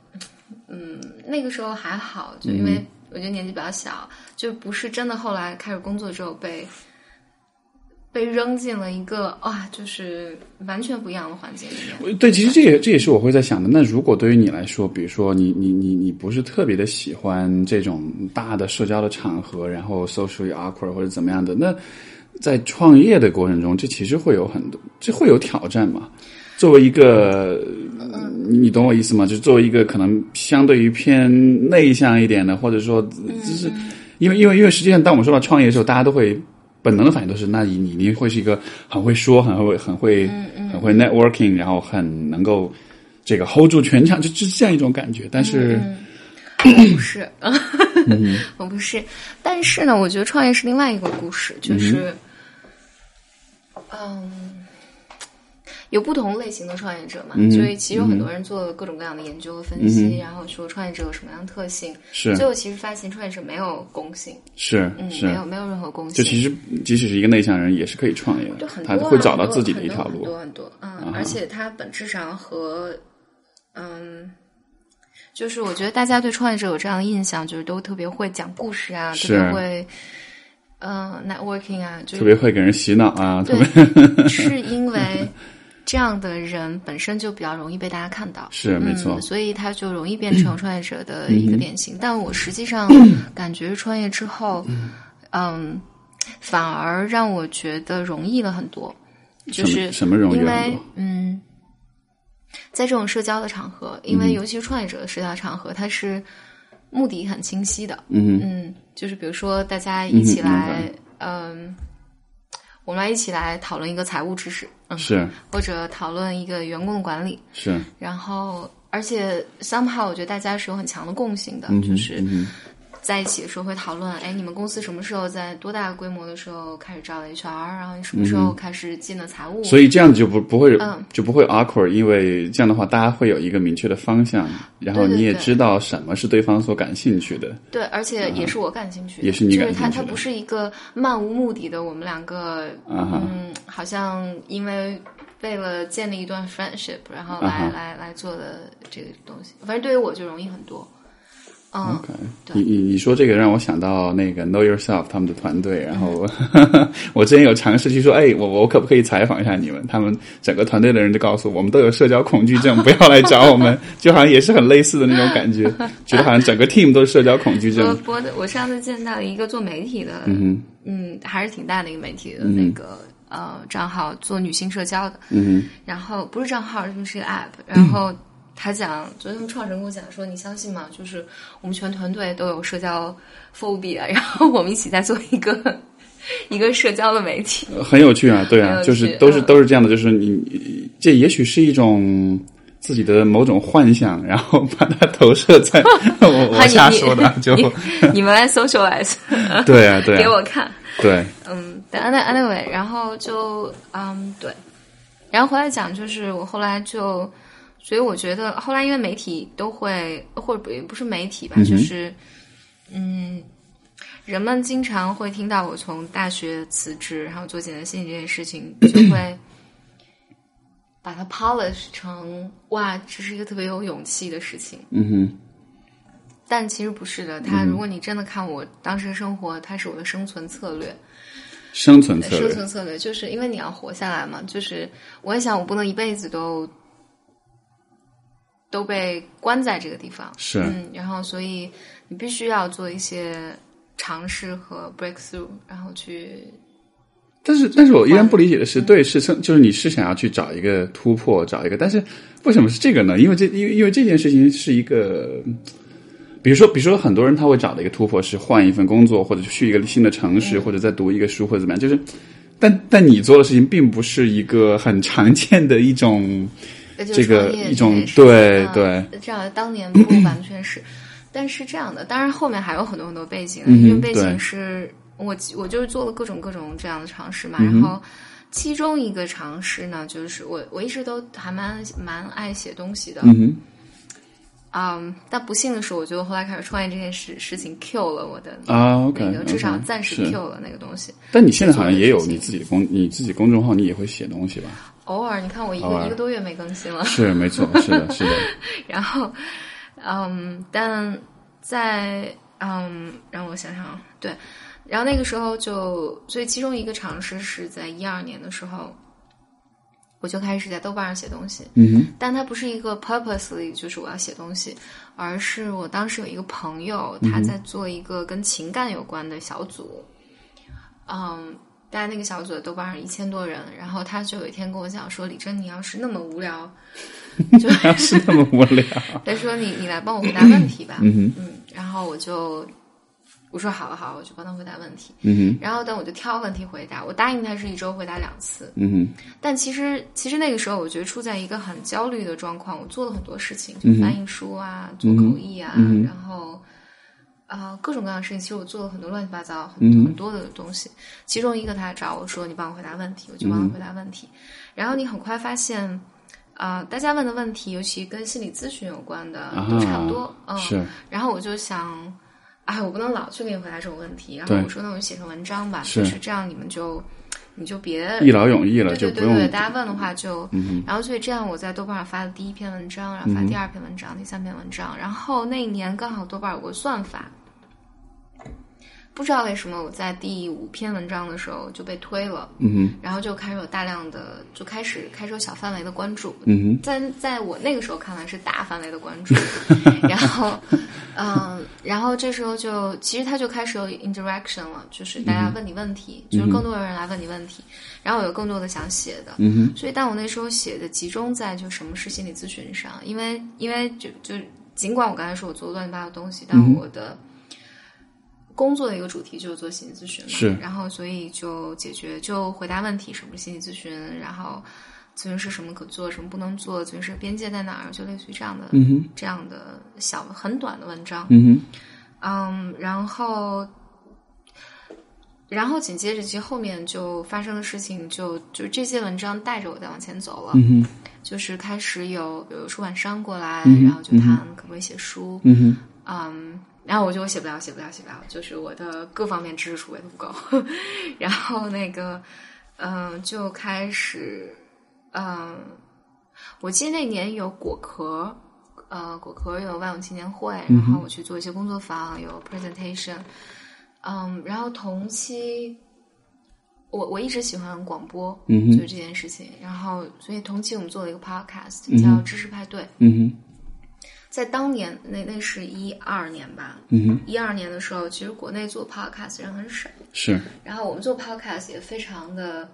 那个时候还好，就因为我觉得年纪比较小，就不是真的后来开始工作之后被被扔进了一个啊，就是完全不一样的环境里面。哼，对，其实这也这也是我会在想的。那如果对于你来说，比如说你你你你不是特别的喜欢这种大的社交的场合，然后 socially awkward 或者怎么样的，那在创业的过程中，这其实会有很多，这会有挑战嘛？作为一个，你你懂我意思吗？就是作为一个可能相对于偏内向一点的，或者说，就是因为因为因为实际上，当我们说到创业的时候，大家都会本能的反应都是，那你你你会是一个很会说、很会很会很会 networking，然后很能够这个 hold 住全场，就就是这样一种感觉。但是，我不是，我不是。但是呢，我觉得创业是另外一个故事，就是，嗯。有不同类型的创业者嘛，嗯所以其实有很多人做了各种各样的研究和分析，然后说创业者有什么样的特性。是最后其实发现创业者没有共性，是嗯，没，有没有任何共性。就其实即使是一个内向人，也是可以创业的就很，多啊他会找到自己的一条很路。多很多，很多嗯，而且他本质上和嗯。就是我觉得大家对创业者有这样的印象，就是都特别会讲故事啊，特别会，嗯、n e t w o r k i n g 啊，就特别会给人洗脑啊，特别对，是因为这样的人本身就比较容易被大家看到，是没错。嗯，所以他就容易变成创业者的一个典型。但我实际上 感觉创业之后，嗯，反而让我觉得容易了很多，就是什么容易因为嗯，在这种社交的场合，因为尤其是创业者的社交场合，它是目的很清晰的，嗯嗯，就是比如说大家一起来明，嗯，我们来一起来讨论一个财务知识，嗯，是。或者讨论一个员工的管理，是，然后而且 somehow 我觉得大家是有很强的共性的，嗯就是在一起的时候会讨论，哎，你们公司什么时候在多大规模的时候开始招 HR，然后你什么时候开始进了财务？嗯所以这样子就不不会嗯就不会 awkward，因为这样的话大家会有一个明确的方向，然后你也知道什么是对方所感兴趣的。对，而且也是我感兴趣的，也是你就是它感兴趣的它不是一个漫无目的的，我们两个嗯，好像因为为了建立一段 friendship，然后来、来来做的这个东西，反正对于我就容易很多。嗯 OK，你你你说这个让我想到那个 Know Yourself 他们的团队，然后 我之前有尝试去说，哎，我我可不可以采访一下你们？他们整个团队的人就告诉我，我们都有社交恐惧症，不要来找我们，就好像也是很类似的那种感觉，觉得好像整个 team 都是社交恐惧我症。我我上次见到一个做媒体的，嗯嗯，还是挺大的一个媒体的那个、呃账号，做女性社交的，嗯然后不是账号，就是个 app，然后他讲，昨天他们创始人跟我讲说，你相信吗？就是我们全团队都有社交 phobia，然后我们一起在做一个一个社交的媒体。很有趣啊，对啊，就是都是嗯都是这样的，就是你你这也许是一种。自己的某种幻想，然后把它投射在 我瞎说的，就你你们来 socialize，对 啊对啊，给我看。对，嗯，但 any anyway，然后就嗯对，然后回来讲，就是我后来就，所以我觉得后来因为媒体都会，或者不不是媒体吧，嗯就是嗯，人们经常会听到我从大学辞职，然后做简单心理这件事情，就会 把它 polish 成哇，这是一个特别有勇气的事情。嗯哼，但其实不是的，他如果你真的看我当时的生活，它是我的生存策略。生存策略生，存策略就是因为你要活下来嘛，就是我也想我不能一辈子都都被关在这个地方，是。嗯，然后所以你必须要做一些尝试和 breakthrough，然后去但是，但是我依然不理解的是，对，是生，就是你是想要去找一个突破，找一个，但是为什么是这个呢？因为这，因为因为这件事情是一个，比如说，比如说很多人他会找的一个突破是换一份工作，或者去一个新的城市，或者再读一个书，或者怎么样，就是，但但你做的事情并不是一个很常见的一种这个一种对对，这样当年不完全是，但是这样的，当然后面还有很多很多背景，因为背景是我我就是做了各种各种这样的尝试嘛，然后其中一个尝试呢，就是我我一直都还蛮蛮爱写东西的，嗯，但不幸的是，我觉得后来开始创业这件事事情 kill 了我的啊，OK，那个至少暂时是 kill 了那个东西。但你现在好像也有你自己公你自己公众号，你也会写东西吧？偶尔你看我一个一个多月没更新了，是，没错，是的，是的，然后，嗯，但在嗯，让我想想啊，对，然后那个时候就，所以其中一个尝试是在一二年的时候，我就开始在豆瓣上写东西，嗯哼，但它不是一个 purposely 就是我要写东西，而是我当时有一个朋友，他在做一个跟情感有关的小组，嗯。大概那个小组的豆瓣上一千多人，然后他就有一天跟我讲说：“李真，你要是那么无聊，就是那么无聊，他说你你来帮我回答问题吧，嗯，然后我就我说好好，我就帮他回答问题。嗯哼，然后等我就挑问题回答，我答应他是一周回答两次，嗯哼，但其实其实那个时候我觉得处在一个很焦虑的状况，我做了很多事情，就翻译书啊，做口译啊，嗯然后。啊、各种各样的事情，其实我做了很多乱七八糟、很、嗯很多的东西。其中一个，他找我说：“你帮我回答问题。”我就帮他回答问题。然后你很快发现，啊、大家问的问题，尤其跟心理咨询有关的，都差不多。嗯，是，然后我就想，哎，我不能老去给你回答这种问题。然后我说，那我就写成文章吧，是就是这样，你们就你就别一劳永逸了，对就不用对对对，大家问的话就，嗯然后所以这样我在豆瓣上发的第一篇文章，然后发第二篇文章，第三篇文章，然后那一年刚好豆瓣有个算法。不知道为什么我在第五篇文章的时候就被推了，嗯然后就开始有大量的，就开始开始有小范围的关注，嗯哼，在在我那个时候看来是大范围的关注，然后，嗯、然后这时候就其实他就开始有 interaction 了，就是大家问你问题，就是更多的人来问你问题，然后有更多的想写的，嗯哼，所以但我那时候写的集中在就什么是心理咨询上，因为因为就就尽管我刚才说我做乱七八糟东西，但嗯我的。工作的一个主题就是做心理咨询嘛，是。然后所以就解决就回答问题，什么是心理咨询，然后咨询师什么可做，什么不能做，咨询师边界在哪儿，就类似于这样的、嗯哼，这样的小很短的文章，嗯哼，嗯，然后，然后紧接着其实后面就发生的事情就就这些文章带着我再往前走了，就是开始有有出版商过来，嗯然后就谈可不可以写书，嗯，然后我就写不了，写不了，写不了，就是我的各方面知识储备都不够。然后那个，嗯，就开始，嗯，我记得那年有果壳，呃，果壳有万永青年会，然后我去做一些工作坊，有 presentation，嗯，然后同期。我我一直喜欢广播，嗯哼就这件事情。然后，所以同期我们做了一个 podcast，叫《知识派对》。嗯哼，在当年，那那是一二年吧，嗯，一二年的时候，其实国内做 podcast 人很少，是，然后我们做 podcast 也非常的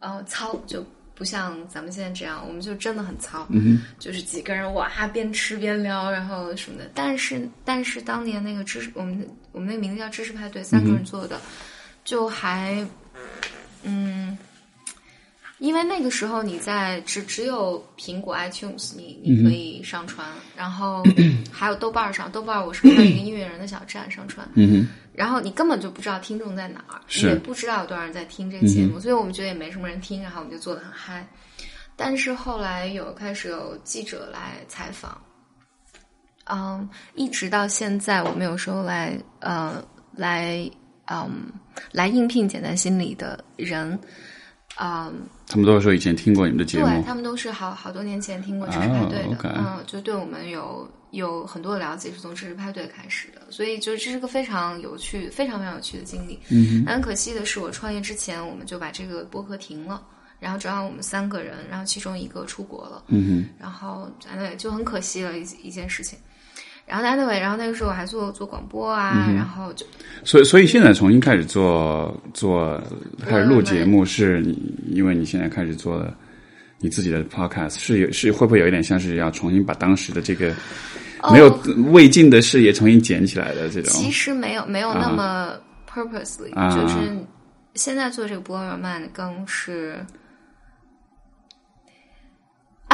呃糙，就不像咱们现在这样，我们就真的很糙，嗯就是几个人哇边吃边聊，然后什么的。但是但是当年那个知识，我们我们那个名字叫知识派对，三个人做的，就还嗯。因为那个时候你在只只有苹果 iTunes 你你可以上传，然后 还有豆瓣上，豆瓣我是看一个音乐人的小站上传，嗯，然后你根本就不知道听众在哪儿，是。也不知道有多少人在听这个节目，所以我们觉得也没什么人听，然后我们就做的很嗨。但是后来有开始有记者来采访，嗯，一直到现在，我们有时候来呃来嗯来应聘简单心理的人，嗯，他们都说以前听过你们的节目。对目，他们都是好好多年前听过知识派对的，嗯，就对我们有有很多的了解，是从知识派对开始的，所以就这是个非常有趣、非常非常有趣的经历。嗯很可惜的是，我创业之前我们就把这个播客停了，然后正好我们三个人，然后其中一个出国了，嗯哼。然后 anyway 就很可惜了一一件事情。然后 anyway，然后那个时候我还做做广播啊，然后就，所以所以现在重新开始做做开始录节目，是你因为你现在开始做了你自己的 podcast，是有是会不会有一点像是要重新把当时的这个没有未尽的事业重新捡起来的这种？其实没有没有那么 purposely，、啊就是现在做这个 your mind 更是，啊，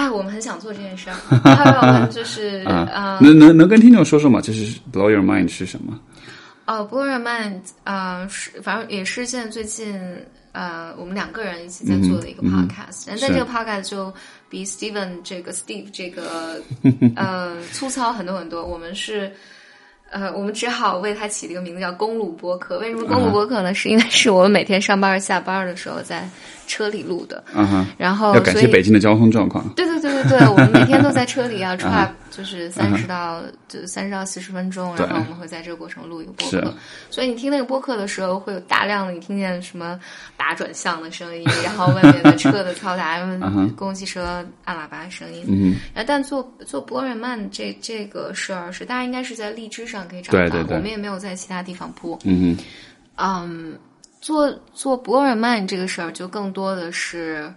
哎，我们很想做这件事儿，还有就是 啊，能能能跟听众说说吗？就是 blow your mind 是什么？哦，blow your mind 啊，是反正也是现在最近呃，我们两个人一起在做的一个 podcast，但这个 podcast 就比 Steven 这个 Steve 这个 呃粗糙很多很多。我们是。呃，我们只好为它起了一个名字叫“公路播客”。为什么“公路播客”呢？是因为是我们每天上班下班的时候在车里录的。嗯哼。然后，要感谢北京的交通状况。对对对对对，我们每天都在车里要 try。就是三十到就三十到四十分钟，然后我们会在这个过程录一个播客。所以你听那个播客的时候，会有大量的你听见什么打转向的声音，然后外面的车的嘈杂，公共汽车按喇叭的声音。嗯。但做做博尔曼这这个事儿是大家应该是在荔枝上可以找到，我们也没有在其他地方播。嗯嗯，做做博尔曼这个事儿就更多的是，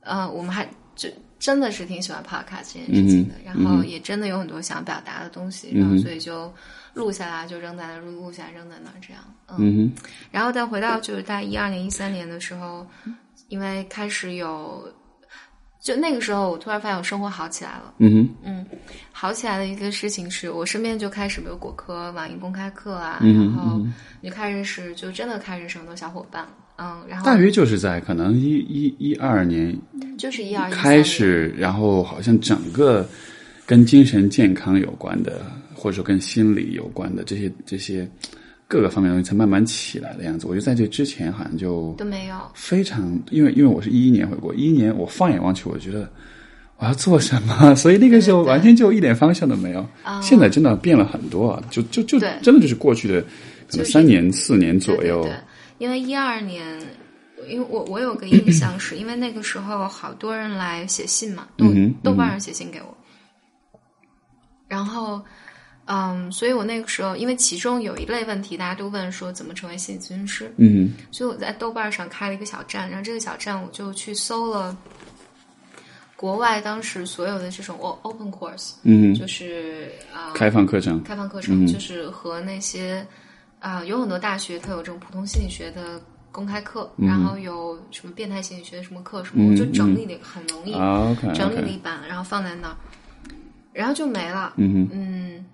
呃，我们还就。真的是挺喜欢 podcast 这件事情的，然后也真的有很多想表达的东西，然后所以就录下来，就扔在那，录录下来扔在那，这样。嗯，然后再回到就是在一二年、一三年的时候，因为开始有，就那个时候我突然发现我生活好起来了。嗯哼，嗯，好起来的一个事情是我身边就开始有果壳网易公开课啊，然后你开始是就真的开始是很多小伙伴。嗯，然后大约就是在可能一一一二年，就是一二开始，然后好像整个跟精神健康有关的，或者说跟心理有关的这些这些各个方面东西才慢慢起来的样子。我觉得在这之前好像就都没有非常，因为因为我是一一年回国，一一年我放眼望去，我觉得我要做什么，所以那个时候完全就一点方向都没有。现在真的变了很多啊，就就就真的就是过去的可能三年四年左右。因为一二年，因为我我有个印象，是因为那个时候好多人来写信嘛，豆豆瓣上写信给我，然后嗯，所以我那个时候，因为其中有一类问题，大家都问说怎么成为心理咨询师，嗯，所以我在豆瓣上开了一个小站，然后这个小站我就去搜了国外当时所有的这种 open course，嗯，就是啊开放课程，开放课程就是和那些。啊，有很多大学它有这种普通心理学的公开课，然后有什么变态心理学的什么课什么，我就整理了很容易整理了一版，然后放在那儿，然后就没了。嗯嗯，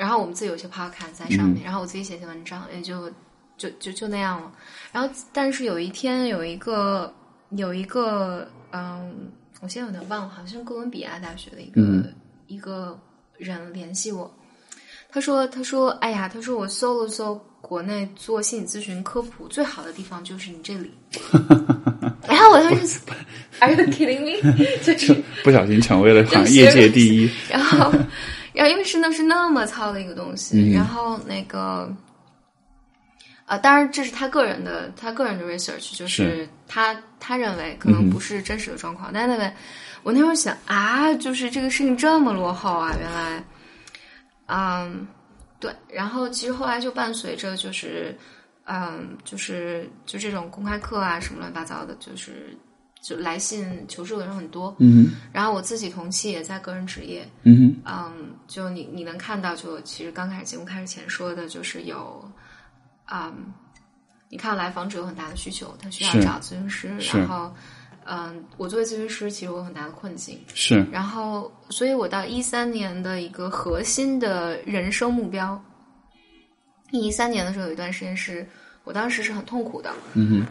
然后我们自己有些 podcast 在上面，然后我自己写些文章，也就就就就那样了。然后，但是有一天有一个有一个嗯，我现在有点忘了，好像是哥伦比亚大学的一个一个人联系我。他说：“他说，哎呀，他说我搜了搜国内做心理咨询科普最好的地方就是你这里。然后我当时，Are you kidding me？就是不小心成为了行业界第一。然后，然后因为是那是那么糙的一个东西，然后那个，啊，当然这是他个人的，他个人的 research，就是他他认为可能不是真实的状况。但那个，我那时候想啊，就是这个事情这么落后啊，原来。”嗯，对，然后其实后来就伴随着就是，嗯，就是就这种公开课啊，什么乱七八糟的，就是就来信求助的人很多。嗯，然后我自己同期也在个人职业。嗯嗯，就你你能看到，就其实刚开始节目开始前说的，就是有，嗯，你看来访者有很大的需求，他需要找咨询师，然后。嗯，我作为咨询师，其实我有很大的困境。是，然后，所以我到一三年的一个核心的人生目标，一三年的时候有一段时间是我当时是很痛苦的。嗯哼，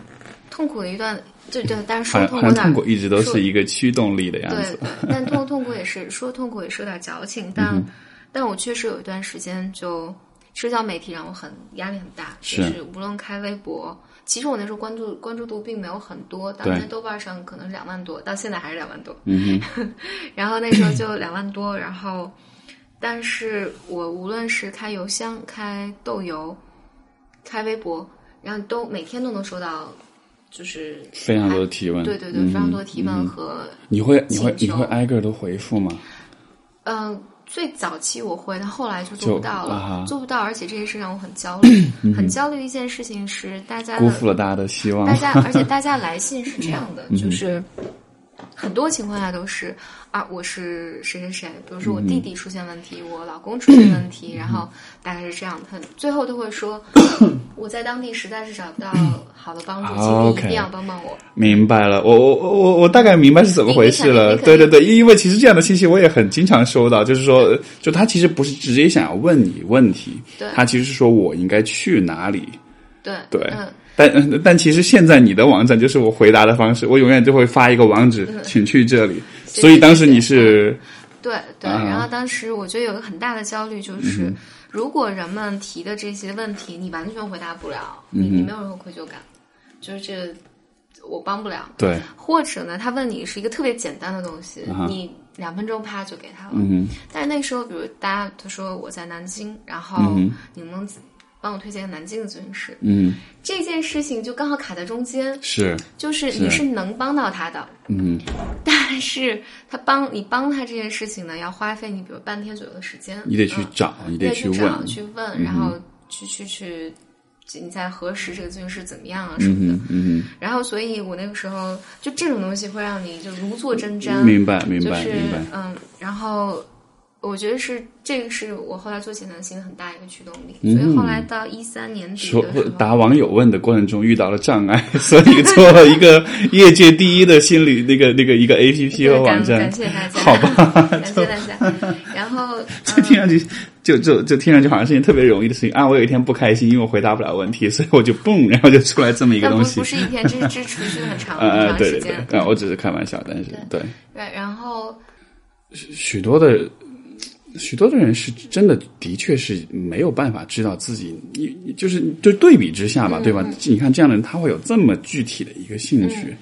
痛苦的一段，对对，但是说痛苦，痛苦一直都是一个驱动力的样子。对对，但痛痛苦也是说痛苦也是有点矫情，但但我确实有一段时间就社交媒体让我很压力很大，就是无论开微博。其实我那时候关注关注度并没有很多，当在豆瓣上可能是两万多，到现在还是两万多。嗯 然后那时候就两万多，然后，但是我无论是开邮箱、开豆油、开微博，然后都每天都能收到，就是非常多的提问。对对对，非常多提问和你会你会你会挨个都回复吗？嗯。最早期我会，但后来就做不到了，做不到，而且这件事让我很焦虑。很焦虑的一件事情是，大家辜负了大家的希望。大家，而且 大家来信是这样的，就是很多情况下都是啊，我是谁谁谁，比如说我弟弟出现问题，我老公出现问题，然后大概是这样，他最后都会说 我在当地实在是找不到好的帮助，请你一定要帮帮我。明白了，我我我我我大概明白是怎么回事了。对对对，因为其实这样的信息我也很经常收到，就是说，就他其实不是直接想要问你问题，对。他其实是说我应该去哪里。对对，嗯，但但其实现在你的网站就是我回答的方式，我永远就会发一个网址，请去这里。所以当时你是对对。啊然后当时我觉得有个很大的焦虑就是，如果人们提的这些问题你完全回答不了，你你没有任何愧疚感，就是这我帮不了。对，或者呢，他问你是一个特别简单的东西，啊你两分钟啪就给他了。嗯但是那时候，比如大家他说我在南京，然后你能帮我推荐南京的咨询师？嗯，这件事情就刚好卡在中间，是，就是你是能帮到他的，嗯 但是他帮你帮他这件事情呢，要花费你比如半天左右的时间，你得去嗯找，你你得去找问，去问，然后去去去，你在核实这个咨询师怎么样啊什嗯么的。哼嗯然后，所以我那个时候就这种东西会让你就如坐针毡，明白明就是白明白。嗯，然后我觉得是这个是我后来做简单心很大一个驱动力，嗯所以后来到一三年底说答网友问的过程中遇到了障碍，所以做了一个业界第一的心理那个那个一个 A P P 和网站感。谢大家，好吧感谢大家。然后 这听上去就就就听上去好像是件特别容易的事情啊！我有一天不开心，因为我回答不了问题，所以我就蹦，然后就出来这么一个东西不不。是一天，这是这是持续很长 很长对对时间。对，啊，我只是开玩笑，但是对对，然后许多的许多的人是真的，的确是没有办法知道自己，你就是就对比之下吧，对吧？你看这样的人，他会有这么具体的一个兴趣。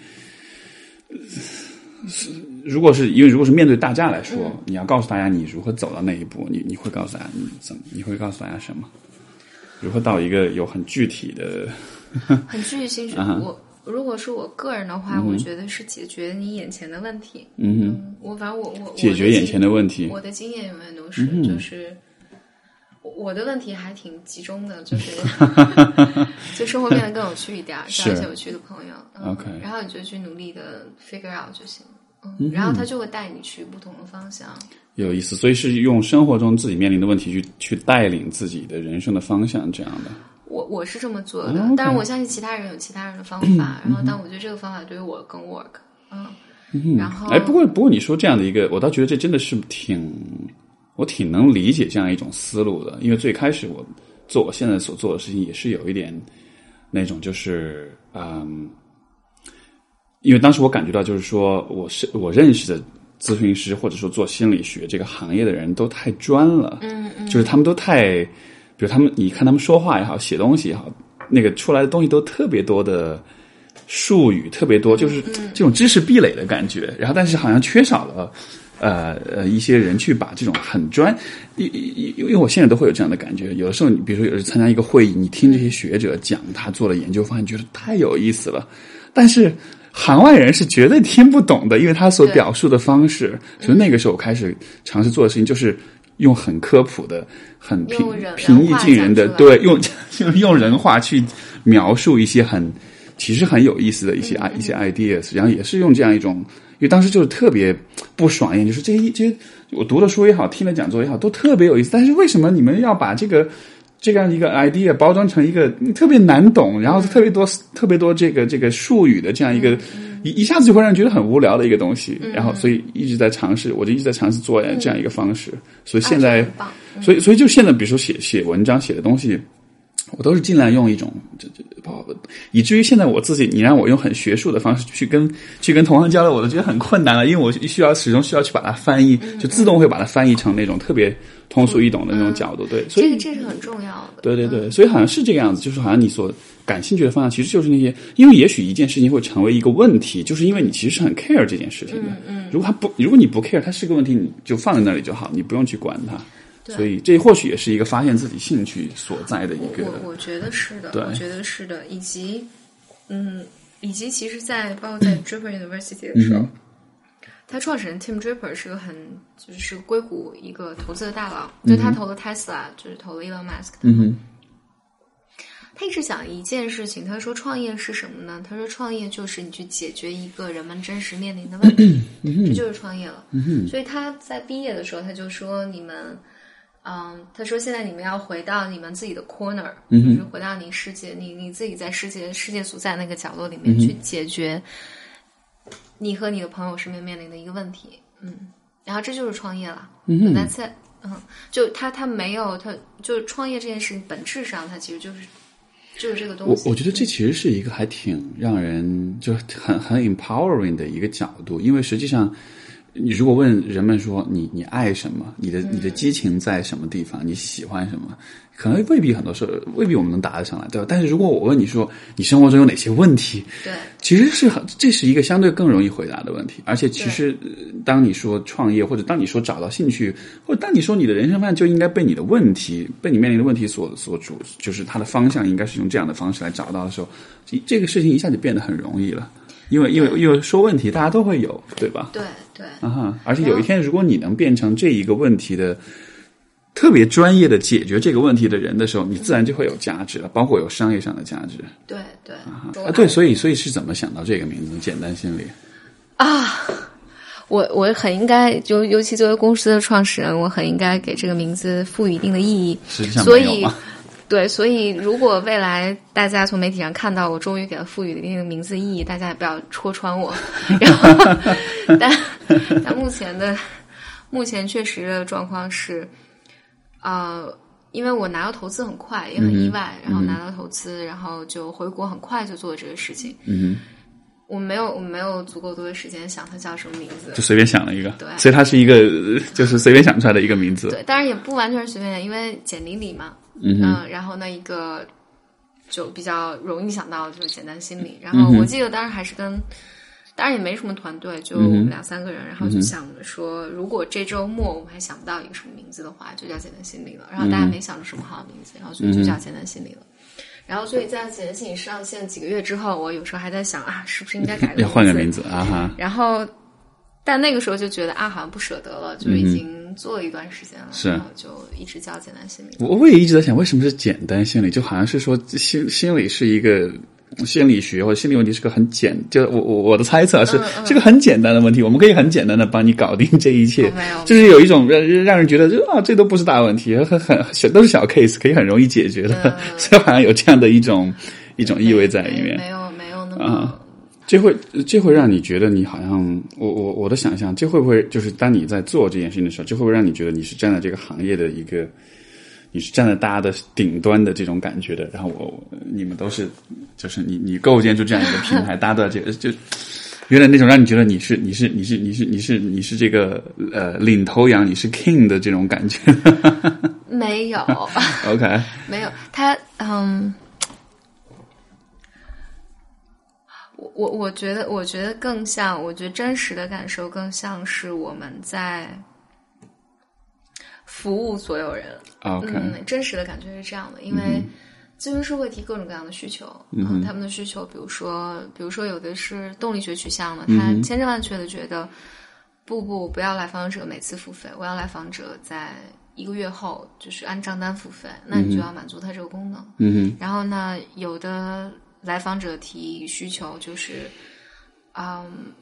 是如果是因为如果是面对大家来说，你要告诉大家你如何走到那一步，你你会告诉大家你怎么，你会告诉大家什么？如何到一个有很具体的，很具体兴趣。我如果是我个人的话，我觉得是解决你眼前的问题。嗯哼，嗯，我反正我我解决眼前的问题。我的经验永远都是，就是我我的问题还挺集中的，就是 就生活变得更有趣一点儿，交一些有趣的朋友。嗯 OK 然后你就去努力的 figure out 就行。嗯，然后他就会带你去不同的方向。有意思，所以是用生活中自己面临的问题去去带领自己的人生的方向，这样的。我我是这么做的，但是我相信其他人有其他人的方法。然后，但我觉得这个方法对于我更 work。嗯，然后哎，不过不过你说这样的一个，我倒觉得这真的是挺，我挺能理解这样一种思路的。因为最开始我做我现在所做的事情，也是有一点那种就是嗯，因为当时我感觉到就是说，我是我认识的咨询师或者说做心理学这个行业的人都太专了，嗯嗯，就是他们都太，比如他们你看他们说话也好，写东西也好，那个出来的东西都特别多的。术语特别多，就是这种知识壁垒的感觉。然后，但是好像缺少了，呃呃，一些人去把这种很专，因因因为我现在都会有这样的感觉。有的时候，你比如说有时参加一个会议，你听这些学者讲他做的研究方案，觉得太有意思了，但是。行外人是绝对听不懂的，因为他所表述的方式。所以那个时候，我开始尝试做的事情就是用很科普的、很平平易近人的，对，用用 用人话去描述一些很其实很有意思的一些嗯一些 ideas，然后也是用这样一种，因为当时就是特别不爽一点，就是这些这些我读的书也好，听的讲座也好，都特别有意思，但是为什么你们要把这个这样一个 idea 包装成一个特别难懂，然后特别多、特别多这个这个术语的这样一个、一一下子就会让人觉得很无聊的一个东西，然后所以一直在尝试，我就一直在尝试做这样一个方式，所以现在。所以，所以就现在，比如说写写文章、写的东西，我都是尽量用一种这这不，以至于现在我自己，你让我用很学术的方式去跟去跟同行交流，我都觉得很困难了，因为我需要始终需要去把它翻译，就自动会把它翻译成那种特别通俗易懂的那种角度。对，所以这个这是很重要的。对对对，所以好像是这个样子，就是好像你所感兴趣的方向，其实就是那些，因为也许一件事情会成为一个问题，就是因为你其实是很 care 这件事情的。嗯如果他不，如果你不 care，它是个问题，你就放在那里就好，你不用去管它。所以这或许也是一个发现自己兴趣所在的一个。我我觉得是的，对。我觉得是的，以及嗯，以及其实在，包括在 Draper University 的时候，嗯他创始人 Tim Draper 是个很就是硅谷一个投资的大佬，就他投了 Tesla，就是投了 Elon Musk，嗯哼，他一直讲一件事情，他说创业是什么呢？他说创业就是你去解决一个人们真实面临的问题，这就是创业了。所以他在毕业的时候他就说你们。嗯，他说现在你们要回到你们自己的 corner，就是回到你世界，你你自己在世界世界所在那个角落里面去解决你和你的朋友身边面临的一个问题。嗯，然后这就是创业了。嗯，但在嗯，就他他没有，他就创业这件事情本质上，它其实就是就是这个东西。我我觉得这其实是一个还挺让人就很很 empowering 的一个角度，因为实际上。你如果问人们说你你爱什么，你的你的激情在什么地方，你喜欢什么，可能未必很多时候未必我们能答得上来，对吧？但是如果我问你说你生活中有哪些问题，对，其实是很这是一个相对更容易回答的问题。而且其实当你说创业，或者当你说找到兴趣，或者当你说你的人生观就应该被你的问题被你面临的问题所所主，就是它的方向应该是用这样的方式来找到的时候，这个事情一下就变得很容易了。因为因为因为说问题大家都会有，对吧？对对。啊哈！而且有一天，如果你能变成这一个问题的特别专业的解决这个问题的人的时候，你自然就会有价值了，包括有商业上的价值。对对。啊对，所以所以是怎么想到这个名字“简单心理”？啊，我我很应该，就尤其作为公司的创始人，我很应该给这个名字赋予一定的意义。实际上没有吗？对，所以如果未来大家从媒体上看到我终于给它赋予了一定的名字意义，大家也不要戳穿我。然后，但但目前的目前确实的状况是，呃，因为我拿到投资很快，也很意外，然后拿到投资，然后就回国很快就做这个事情。嗯，我没有我没有足够多的时间想它叫什么名字，就随便想了一个。对，所以它是一个就是随便想出来的一个名字。对，当然也不完全是随便，因为简历里嘛。嗯，然后那一个就比较容易想到就是简单心理。然后我记得当时还是跟，当然也没什么团队，就我们两三个人，然后就想着说，如果这周末我们还想不到一个什么名字的话，就叫简单心理了。然后大家没想出什么好的名字，然后所以就叫简单心理了。然后所以在简单心理上线几个月之后，我有时候还在想啊，是不是应该改 个要换个名字啊？哈。然后，但那个时候就觉得啊，好像不舍得了，就已经。做了一段时间了，是就一直叫简单心理。我我也一直在想，为什么是简单心理？就好像是说心心理是一个心理学或者心理问题是个很简，就我我我的猜测是是个很简单的问题，我们可以很简单的帮你搞定这一切。就是有一种让让人觉得啊，这都不是大问题，很很小都是小 case，可以很容易解决的。所以好像有这样的一种一种意味在里面。没有没有那么。这会这会让你觉得你好像我我我的想象，这会不会就是当你在做这件事情的时候，这会不会让你觉得你是站在这个行业的一个，你是站在大家的顶端的这种感觉的？然后我你们都是就是你你构建出这样一个平台，大家都在这个就原来那种让你觉得你是你是你是你是你是你是这个呃领头羊，你是 king 的这种感觉？没有，OK，没有他嗯。我我觉得，我觉得更像，我觉得真实的感受更像是我们在服务所有人。OK，真实的感觉是这样的，因为咨询师会提各种各样的需求，嗯，他们的需求，比如说，比如说有的是动力学取向的，他千真万确的觉得，不不，不要来访者每次付费，我要来访者在一个月后就是按账单付费，那你就要满足他这个功能。嗯然后呢，有的。来访者提需求就是，嗯，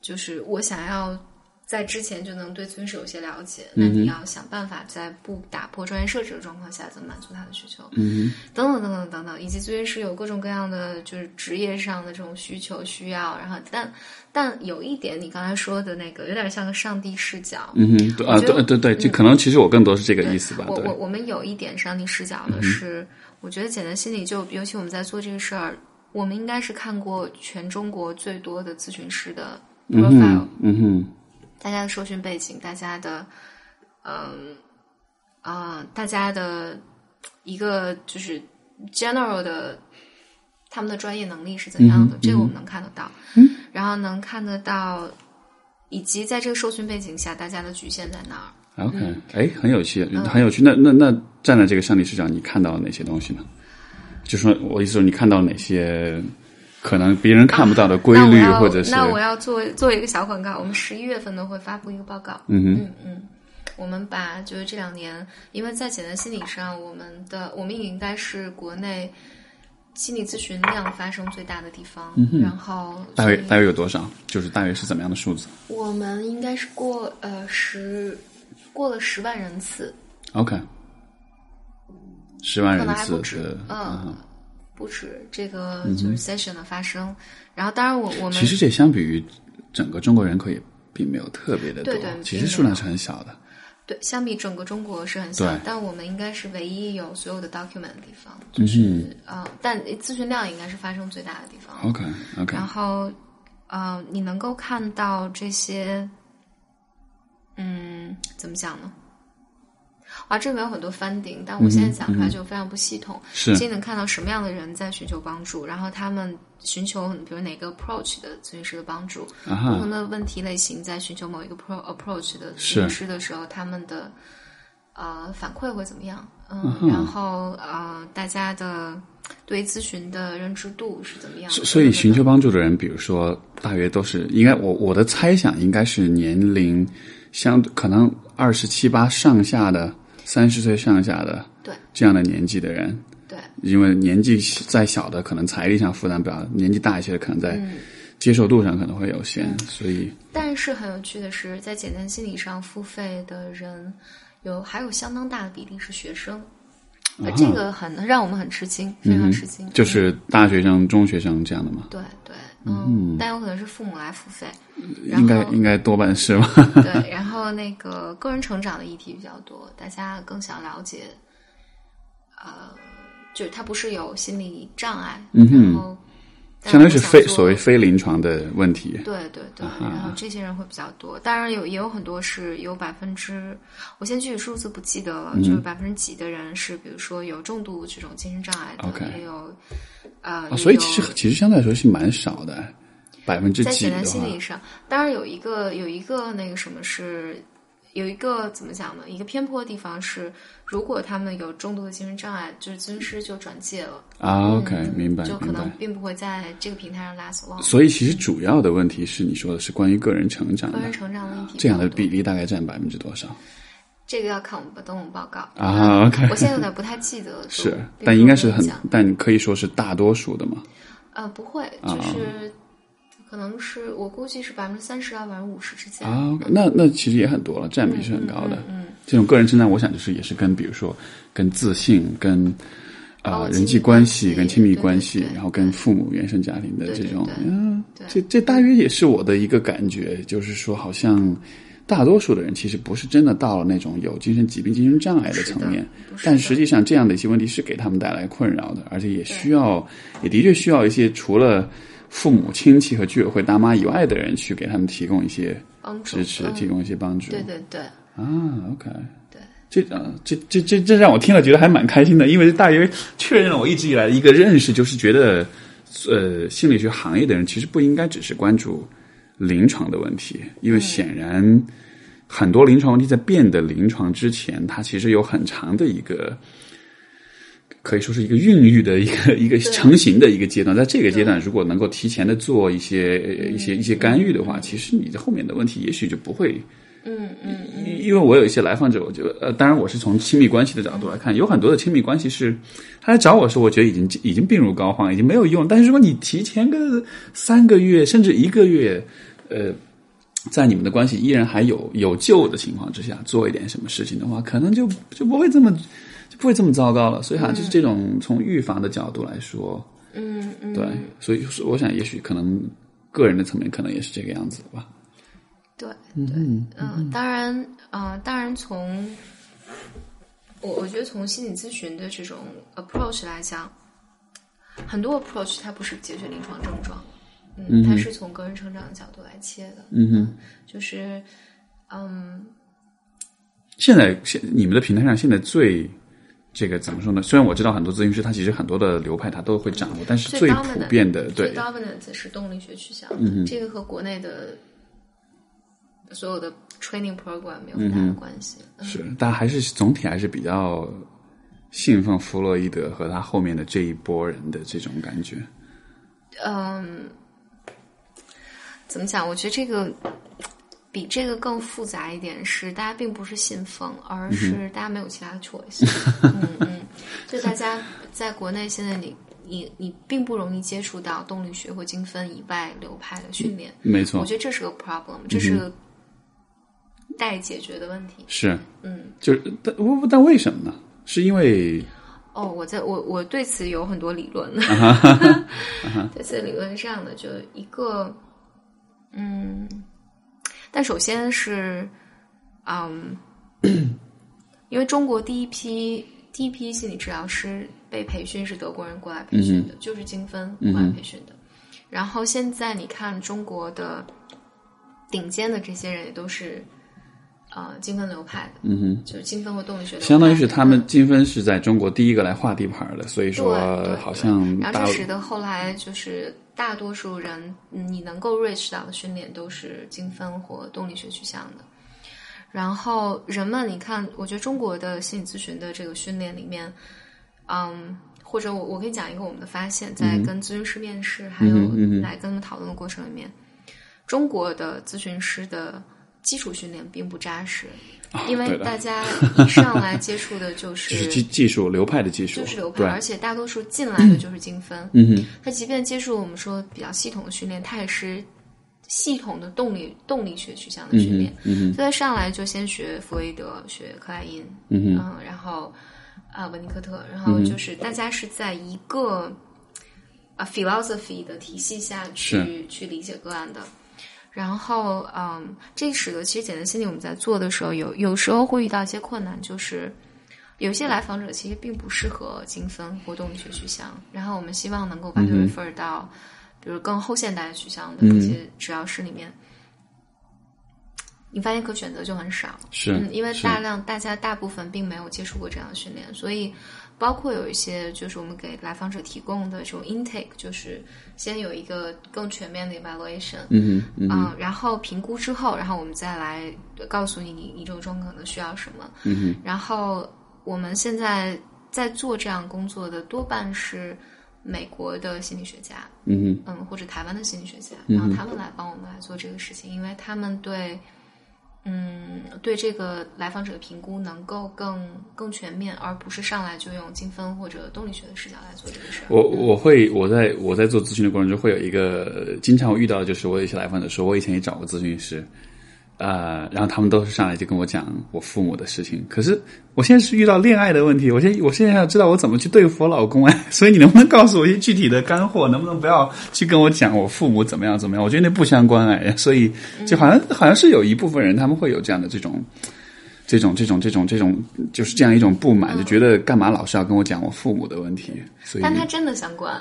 就是我想要在之前就能对咨询师有些了解，那你要想办法在不打破专业设置的状况下，怎么满足他的需求？嗯，等等等等等等，以及咨询师有各种各样的就是职业上的这种需求需要，然后但但有一点，你刚才说的那个有点像个上帝视角。嗯哼，啊，对对对，就可能其实我更多是这个意思吧。我我我们有一点上帝视角的是。我觉得简单心理就尤其我们在做这个事儿，我们应该是看过全中国最多的咨询师的 profile，嗯哼，大家的受训背景，大家的，嗯啊，大家的一个就是 general 的他们的专业能力是怎样的，这个我们能看得到，嗯，然后能看得到，以及在这个受训背景下，大家的局限在哪儿。OK，哎，很有趣，很有趣。那那那站在这个上帝视角，你看到了哪些东西呢？就说我意思说，你看到哪些可能别人看不到的规律，或者是？那我要做做一个小广告。我们十一月份呢会发布一个报告。嗯哼，嗯嗯，我们把就是这两年，因为在简单心理上，我们的我们也应该是国内心理咨询量发生最大的地方。然后大约大约有多少？就是大约是怎么样的数字我们应该是过呃十过了十万人次，？OK，十万人次能还不止的，，嗯，不止这个就是 session 的发生。然后当然我我们其实这相比于整个中国人口也并没有特别的多，对对其实数量是很小的。对，相比整个中国是很小，但我们应该是唯一有所有的 document 的地方，嗯就是、呃，但咨询量应该是发生最大的地方。OK OK，然后，呃，你能够看到这些，嗯，怎么讲呢？啊，这里面有很多 funding，但我现在讲出来就非常不系统。是其实能看到什么样的人在寻求帮助，然后他们寻求比如哪个 approach 的咨询师的帮助，啊不同，的问题类型在寻求某一个 pro approach 的咨询师的时候，他们的呃反馈会怎么样？嗯，然后呃，大家的对于咨询的认知度是怎么样的？所所以寻求帮助的人，比如说大约都是应该我我的猜想应该是年龄相可能二十七八上下的，三十岁上下的对这样的年纪的人，对，因为年纪再小的可能财力上负担不了，年纪大一些的可能在嗯。接受度上可能会有限，所以但是很有趣的是，在简单心理上付费的人有还有相当大的比例是学生，呃，这个很让我们很吃惊，非常吃惊。就是大学生、中学生这样的嘛，对对，嗯，但有可能是父母来付费，应该应该多半是吧？对，然后那个个人成长的议题比较多，大家更想了解，呃，就是他不是有心理障碍，嗯哼。然后相当于是非所谓非临床的问题。对对对，然后这些人会比较多，当然有也有很多是有百分之，我现在具体数字不记得了，嗯就是百分之几的人是比如说有重度这种精神障碍的也有呃，啊，所以其实其实相对来说是蛮少的，百分之在简几的话，单心理上，当然有一个有一个那个什么是有一个怎么讲呢？一个偏颇的地方是，如果他们有重度的精神障碍，就是尊师就转介了，啊，OK，嗯明白就可。能并不会在这个平台上 last。所以其实主要的问题是你说的是关于个人成长的个人，成长问题这样的比例大概占百分之多少这个要看我们等我们报告啊？OK，我现在有点不太记得了，是，但应该是很但可以说是大多数的嘛。呃，不会，啊就是可能是我估计是百分之三十到百分之五十之间。啊那那其实也很多了，占比是很高的。嗯，这种个人成长，我想就是也是跟比如说跟自信、跟啊、哦人际关系、跟亲密关系对，对然后跟父母原生家庭的这种，嗯，对。这这大约也是我的一个感觉，就是说好像。大多数的人其实不是真的到了那种有精神疾病、精神障碍的层面，但实际上这样的一些问题是给他们带来困扰的，而且也需要，也的确需要一些除了父母亲戚和居委会大妈以外的人去给他们提供一些支持，嗯。提供一些帮助。对对对啊，OK，对，这啊，这这这这让我听了觉得还蛮开心的，因为大约确认了我一直以来的一个认识，就是觉得，呃，心理学行业的人其实不应该只是关注临床的问题，因为显然很多临床问题在变得临床之前，它其实有很长的一个。可以说是一个孕育的一个一个成型的一个阶段，在这个阶段，如果能够提前的做一些呃一些一些干预的话，其实你的后面的问题也许就不会嗯嗯，因因为我有一些来访者，我觉得呃，当然我是从亲密关系的角度来看，有很多的亲密关系是他来找我说，我觉得已经已经病入膏肓，已经没有用。但是如果你提前个三个月甚至一个月，呃，在你们的关系依然还有有救的情况之下，做一点什么事情的话，可能就就不会这么就不会这么糟糕了。所以哈，就是这种从预防的角度来说，嗯嗯，对，所以我想也许可能个人的层面可能也是这个样子吧。对对，嗯，当然，呃，当然从我我觉得从心理咨询的这种 approach 来讲，很多 approach 它不是解决临床症状，嗯，它是从个人成长的角度来切的，嗯哼，就是，嗯，现在现你们的平台上现在最这个怎么说呢？虽然我知道很多咨询师他其实很多的流派他都会掌握，但是最普遍的最对 dominant 是动力学取向，嗯这个和国内的所有的 training program 没有很大的关系，嗯是，但还是总体还是比较信奉弗洛伊德和他后面的这一波人的这种感觉。嗯，怎么讲？我觉得这个比这个更复杂一点是，大家并不是信奉，而嗯是大家没有其他的 choice。嗯嗯，就大家在国内现在你你你并不容易接触到动力学或精分以外流派的训练，没错，我觉得这是个 problem，这是个待解决的问题。是，嗯，就是但我但为什么呢？是因为哦，我在我我对此有很多理论。对此的理论是这样的，就一个，嗯，但首先是，嗯，因为中国第一批第一批心理治疗师被培训是德国人过来培训的，就是精分过来培训的。然后现在你看中国的顶尖的这些人也都是。呃，精分流派的，嗯哼，就是精分和动力学的，相当于是他们精分是在中国第一个来划地盘的，所以说好像然后这使得后来就是大多数人，嗯你能够 reach 到的训练都是精分或动力学取向的。然后人们，你看，我觉得中国的心理咨询的这个训练里面，嗯，或者我我可以讲一个我们的发现，在跟咨询师面试，还有来跟他们讨论的过程里面，中国的咨询师的基础训练并不扎实，因为大家 一上来接触的就就是是技技术流派的技术，就是流派，而且大多数进来的就是精分。嗯哼，他即便接触我们说比较系统的训练，他也是系统的动力动力学取向的训练。嗯哼，所以上来就先学弗洛伊德，学克莱因，嗯哼，嗯，然后啊文尼科特，然后就是大家是在一个啊 philosophy 的体系下去去理解个案的。然后，嗯，这使得其实简单心理我们在做的时候，有有时候会遇到一些困难，就是有些来访者其实并不适合精分活动力学取向，然后我们希望能够把它嗯 refer 到，比如更后现代的取向的这些治疗师里面。你发现可选择就很少，是嗯，因为大量大家大部分并没有接触过这样的训练，所以包括有一些就是我们给来访者提供的这种 intake，就是先有一个更全面的 evaluation，嗯哼，嗯哼，嗯，然后评估之后，然后我们再来告诉你你你这种状况可能需要什么。嗯哼，然后我们现在在做这样工作的多半是美国的心理学家，嗯哼，嗯，或者台湾的心理学家，嗯然后他们来帮我们来做这个事情，因为他们对。嗯，对这个来访者的评估能够更更全面，而不是上来就用精分或者动力学的视角来做这个事儿。我我会我在我在做咨询的过程中会有一个经常遇到的就是我有一些来访者说我以前也找过咨询师，呃，然后他们都是上来就跟我讲我父母的事情，可是我现在是遇到恋爱的问题，我现我现在要知道我怎么去对付我老公哎，所以你能不能告诉我一些具体的干货，能不能不要去跟我讲我父母怎么样怎么样？我觉得那不相关哎，所以就好像好像是有一部分人他们会有这样的这种。这种这种这种这种，就是这样一种不满，就觉得干嘛老是要跟我讲我父母的问题？所以，但它真的相关，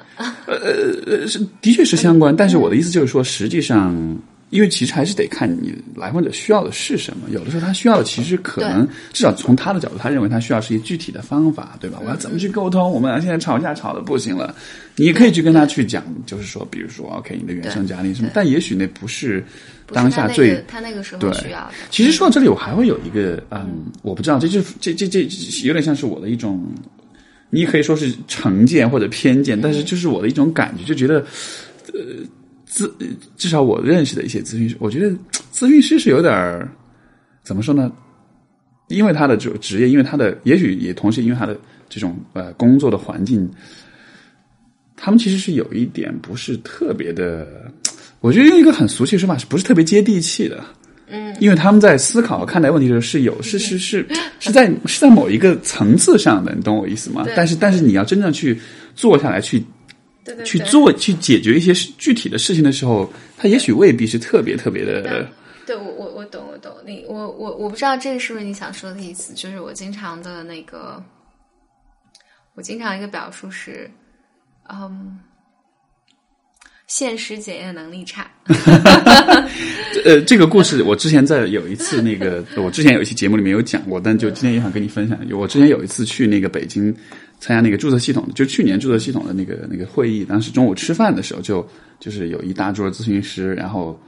呃，是的确是相关，但是我的意思就是说，实际上，因为其实还是得看你来访者需要的是什么。有的时候他需要的其实可能，至少从他的角度，他认为他需要是一具体的方法，对吧？我要怎么去沟通？我们俩现在吵架吵的不行了，你也可以去跟他去讲，就是说，比如说，OK，你的原生家庭什么，但也许那不是当下最个他那个时候需要的。其实说到这里，我还会有一个，嗯，我不知道，这就是这这这有点像是我的一种，你也可以说是成见或者偏见，但是就是我的一种感觉，就觉得，呃，咨至少我认识的一些咨询师，我觉得咨询师是有点儿怎么说呢？因为他的这种职业，因为他的，也许也同时因为他的这种呃工作的环境，他们其实是有一点不是特别的，我觉得用一个很俗气的说法，是不是特别接地气的？嗯，因为他们在思考看待问题的时候是有是是是是在是在某一个层次上的，你懂我意思吗？但是但是你要真正去坐下来去对对去做去解决一些事具体的事情的时候，他也许未必是特别特别的。对我我我懂我懂你我我我不知道这个是不是你想说的意思，就是我经常的那个，我经常一个表述是，嗯，现实检验能力差。呃，这个故事我之前在有一次那个，我之前有一期节目里面有讲过，但就今天也想跟你分享。我之前有一次去那个北京参加那个注册系统，就去年注册系统的那个那个会议，当时中午吃饭的时候就就是有一大桌咨询师，然后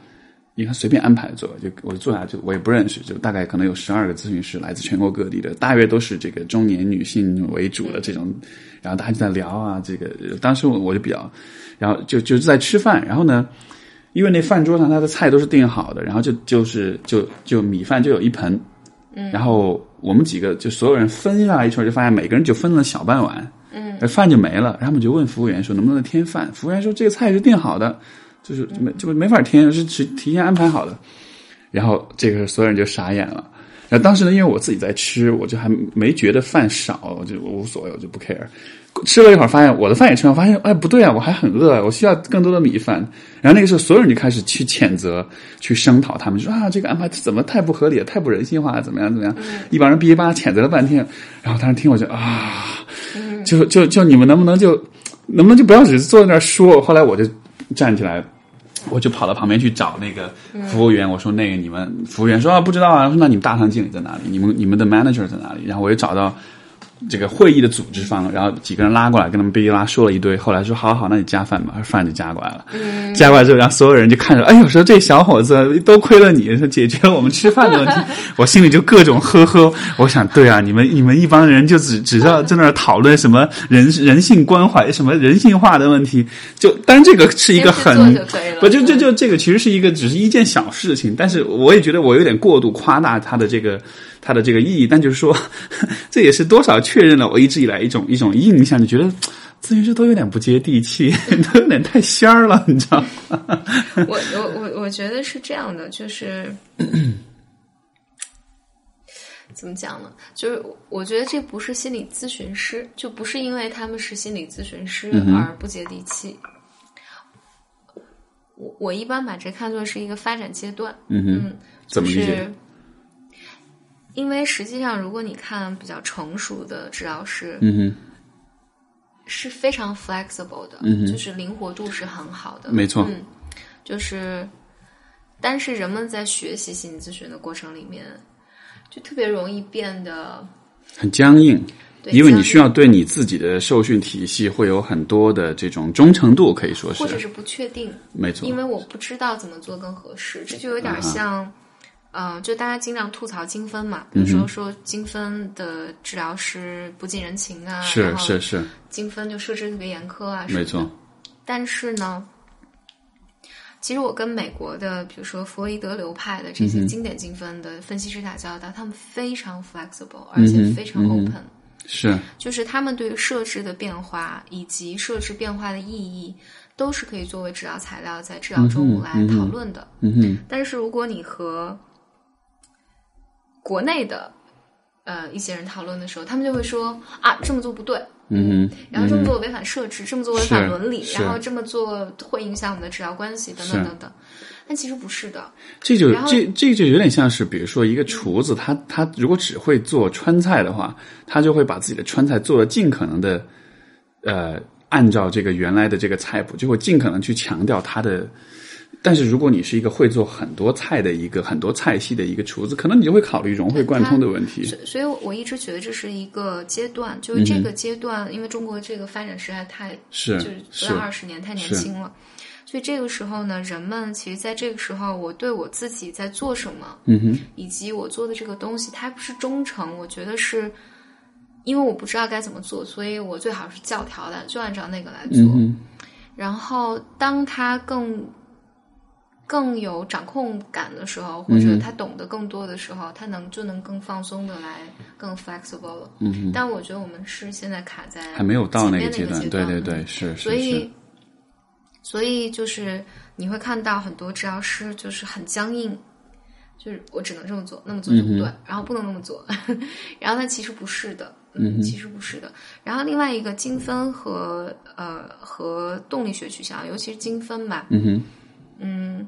你看随便安排坐，就我就坐下就我也不认识，就大概可能有十二个咨询师，来自全国各地的，大约都是这个中年女性为主的这种，然后大家就在聊啊，这个当时我我就比较，然后就就在吃饭，然后呢。因为那饭桌上他的菜都是订好的，然后就就是就就米饭就有一盆，嗯，然后我们几个就所有人分下来一圈，就发现每个人就分了小半碗，嗯，饭就没了，然后我们就问服务员说能不能添饭，服务员说这个菜是订好的，就是没就没法添，是提提前安排好的，然后这个所有人就傻眼了。然后当时呢，因为我自己在吃，我就还没觉得饭少，我就我无所谓，我就不 care。吃了一会儿，发现我的饭也吃完，发现哎不对啊，我还很饿，我需要更多的米饭。然后那个时候，所有人就开始去谴责、去声讨他们，说啊这个安排怎么太不合理了，太不人性化了，怎么样怎么样？一帮人哔哩吧啦谴责了半天。然后当时听我就啊，就就就你们能不能就能不能就不要只是坐在那儿说？后来我就站起来。我就跑到旁边去找那个服务员，我说：“那个你们服务员说啊，不知道啊。说那你们大堂经理在哪里？你们你们的 manager 在哪里？然后我又找到。这个会议的组织方，然后几个人拉过来，跟他们哔哩啦说了一堆。后来说好好，那你加饭吧，饭就加过来了。加过来之后，然后所有人就看着，哎呦，说这小伙子多亏了你，解决了我们吃饭的问题。我心里就各种呵呵。我想，对啊，你们你们一帮人就只只知道在那讨论什么人人性关怀、什么人性化的问题。就当然这个是一个很不就就就这个其实是一个只是一件小事情，但是我也觉得我有点过度夸大他的这个。它的这个意义，但就是说，这也是多少确认了我一直以来一种一种印象，你觉得咨询师都有点不接地气，都有点太仙儿了，你知道吗？我我我我觉得是这样的，就是 怎么讲呢？就是我觉得这不是心理咨询师，就不是因为他们是心理咨询师而不接地气。我我一般把这看作是一个发展阶段。嗯哼，怎么理解？因为实际上，如果你看比较成熟的治疗师，嗯哼，是非常 flexible 的，嗯就是灵活度是很好的，没错，嗯，就是，但是人们在学习心理咨询的过程里面，就特别容易变得很僵硬，因为你需要对你自己的受训体系会有很多的这种忠诚度，可以说是，或者是不确定，没错，因为我不知道怎么做更合适，这就有点像。嗯，就大家经常吐槽精分嘛，比如说说精分的治疗师不近人情啊，是是是，精分就设置特别严苛啊，没错。但是呢，其实我跟美国的，比如说弗洛伊德流派的这些经典精分的分析师打交道，他们非常 flexible，而且非常 open，是，就是他们对于设置的变化以及设置变化的意义，都是可以作为治疗材料在治疗中来讨论的。嗯哼，但是如果你和国内的呃一些人讨论的时候，他们就会说啊这么做不对，嗯，然后这么做违反设置，这么做违反伦理，然后这么做会影响我们的治疗关系等等等等。但其实不是的，这就这这就有点像是，比如说一个厨子，他他如果只会做川菜的话，他就会把自己的川菜做的尽可能的呃按照这个原来的这个菜谱，就会尽可能去强调他的。但是如果你是一个会做很多菜的一个很多菜系的一个厨子，可能你就会考虑融会贯通的问题。所以，我一直觉得这是一个阶段，就是这个阶段，因为中国这个发展实在太是就是不到二十年，太年轻了。所以这个时候呢，人们其实在这个时候，我对我自己在做什么，嗯哼，以及我做的这个东西，它不是忠诚。我觉得是因为我不知道该怎么做，所以我最好是教条的，就按照那个来做。然后，当他更。更有掌控感的时候，或者他懂得更多的时候，他能就能更放松的来更 flexible 了。嗯但我觉得我们是现在卡在还没有到那个阶段，对对对，是。所以，所以就是你会看到很多治疗师就是很僵硬，就是我只能这么做，那么做就不对，然后不能那么做。然后他其实不是的，嗯，其实不是的。然后另外一个精分和呃和动力学取向，尤其是精分吧，嗯哼。嗯，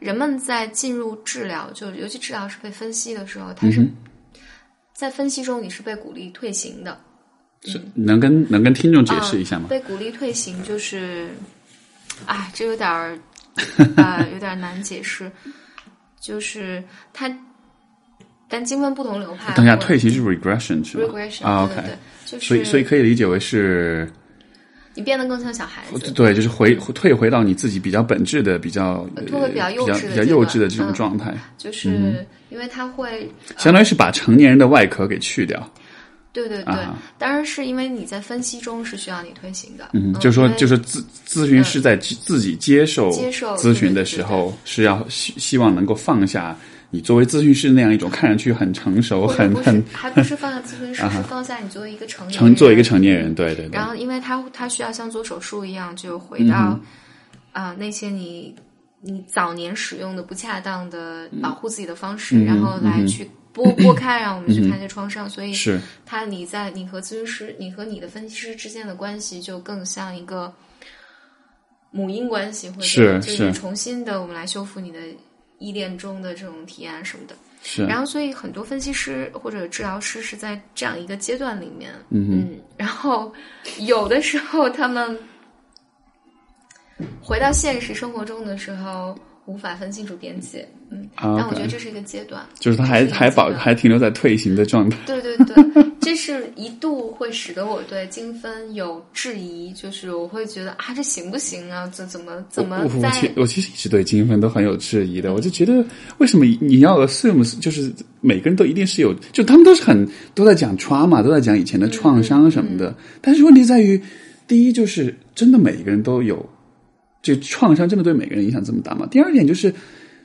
人们在进入治疗，就尤其治疗是被分析的时候，他是在分析中你是被鼓励退行的。是能跟能跟听众解释一下吗？被鼓励退行就是，哎，这有点儿啊，有点难解释。就是他，但经分不同流派。等下，退行是 regression 是吧？regression 啊，OK，所以所以可以理解为是。你变得更像小孩子，对，就是回退回到你自己比较本质的、比较会比较幼稚、比较幼稚的这种状态。就是因为他会相当于是把成年人的外壳给去掉，对对对，啊当然是因为你在分析中是需要你推行的。嗯，嗯就说就是咨咨询师在自自己接受接受咨询的时候，是要希希望能够放下你作为咨询师那样一种看上去很成熟、很很还不是放在咨询师，啊是放下你作为一个成年成作为一个成年人，对对对。然，后，因为他他需要像做手术一样，就回到嗯啊、那些你你早年使用的不恰当的保护自己的方式，嗯然后来去拨拨开，让我们去看这创伤。所以，是。他你在你和咨询师、你和你的分析师之间的关系，就更像一个母婴关系，或者是就是重新的我们来修复你的依恋中的这种体验什么的。是，然后，所以很多分析师或者治疗师是在这样一个阶段里面，嗯然后有的时候他们回到现实生活中的时候，无法分清楚边界，嗯，啊但我觉得这是一个阶段，就是他还是还保还停留在退行的状态。对对对，这是一度会使得我对精分有质疑，就是我会觉得啊，这行不行啊？怎怎么怎么我我在其我其实一直对精分都很有质疑的，我就觉得为什么你要 assume 就是每个人都一定是有，就他们都是很都在讲 trauma，都在讲以前的创伤什么的，但是问题在于，第一就是真的每一个人都有，这创伤真的对每个人影响这么大吗？第二点就是，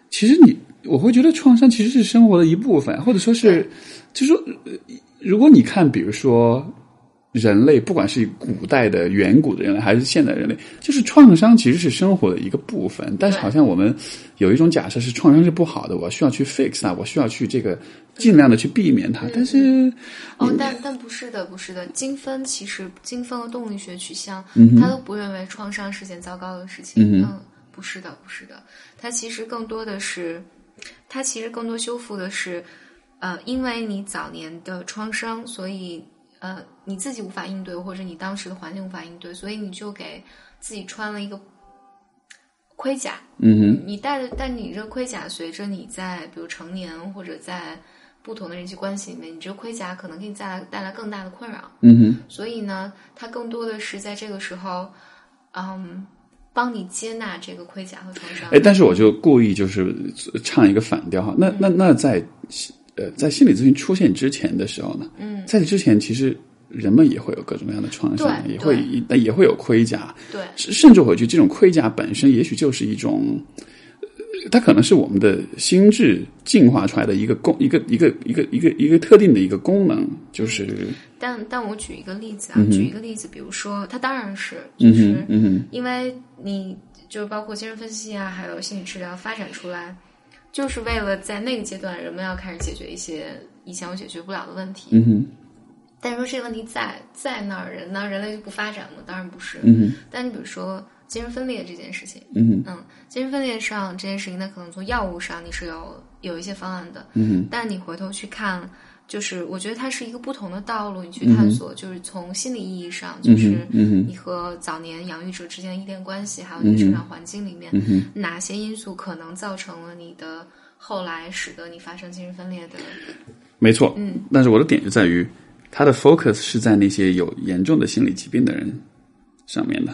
其实你我会觉得创伤其实是生活的一部分，或者说是，就是说，如果你看，比如说。人类不管是古代的远古的人类，还是现代人类，就是创伤其实是生活的一个部分。但是好像我们有一种假设是创伤是不好的，我需要去 fix 它，我需要去这个尽量的去避免它。但是哦，但但不是的，不是的。精分其实精分和动力学取向，他都不认为创伤是件糟糕的事情。嗯不是的，不是的。它其实更多的是，它其实更多修复的是，呃，因为你早年的创伤，所以呃你自己无法应对，或者你当时的环境无法应对，所以你就给自己穿了一个盔甲。嗯哼，你带着，但你这个盔甲随着你在比如成年或者在不同的人际关系里面，你这个盔甲可能给你带来带来更大的困扰。嗯哼，所以呢，它更多的是在这个时候，嗯，帮你接纳这个盔甲和创伤。哎，但是我就故意就是唱一个反调哈。那那那在呃在心理咨询出现之前的时候呢，嗯，在这之前其实人们也会有各种各样的创伤，也会但也会有盔甲，对，甚甚至我觉得这种盔甲本身也许就是一种。呃它可能是我们的心智进化出来的一个功，一个一个一个一个一个特定的一个功能，就是但但我举一个例子啊，举一个例子，比如说，它当然是，就嗯嗯哼因为你就是包括精神分析啊，还有心理治疗发展出来，就是为了在那个阶段，人们要开始解决一些以前我解决不了的问题。嗯哼但是说这个问题在在那儿，人呢，人类就不发展吗？当然不是。嗯哼但你比如说精神分裂这件事情，嗯哼嗯，精神分裂上这件事情，那可能从药物上你是有有一些方案的，嗯哼但你回头去看，就是我觉得它是一个不同的道路，你去探索，就是从心理意义上，就是嗯你和早年养育者之间的依恋关系，还有你的成长环境里面，嗯哪些因素可能造成了你的后来使得你发生精神分裂的？没错，嗯，但是我的点就在于，他的 focus 是在那些有严重的心理疾病的人上面的，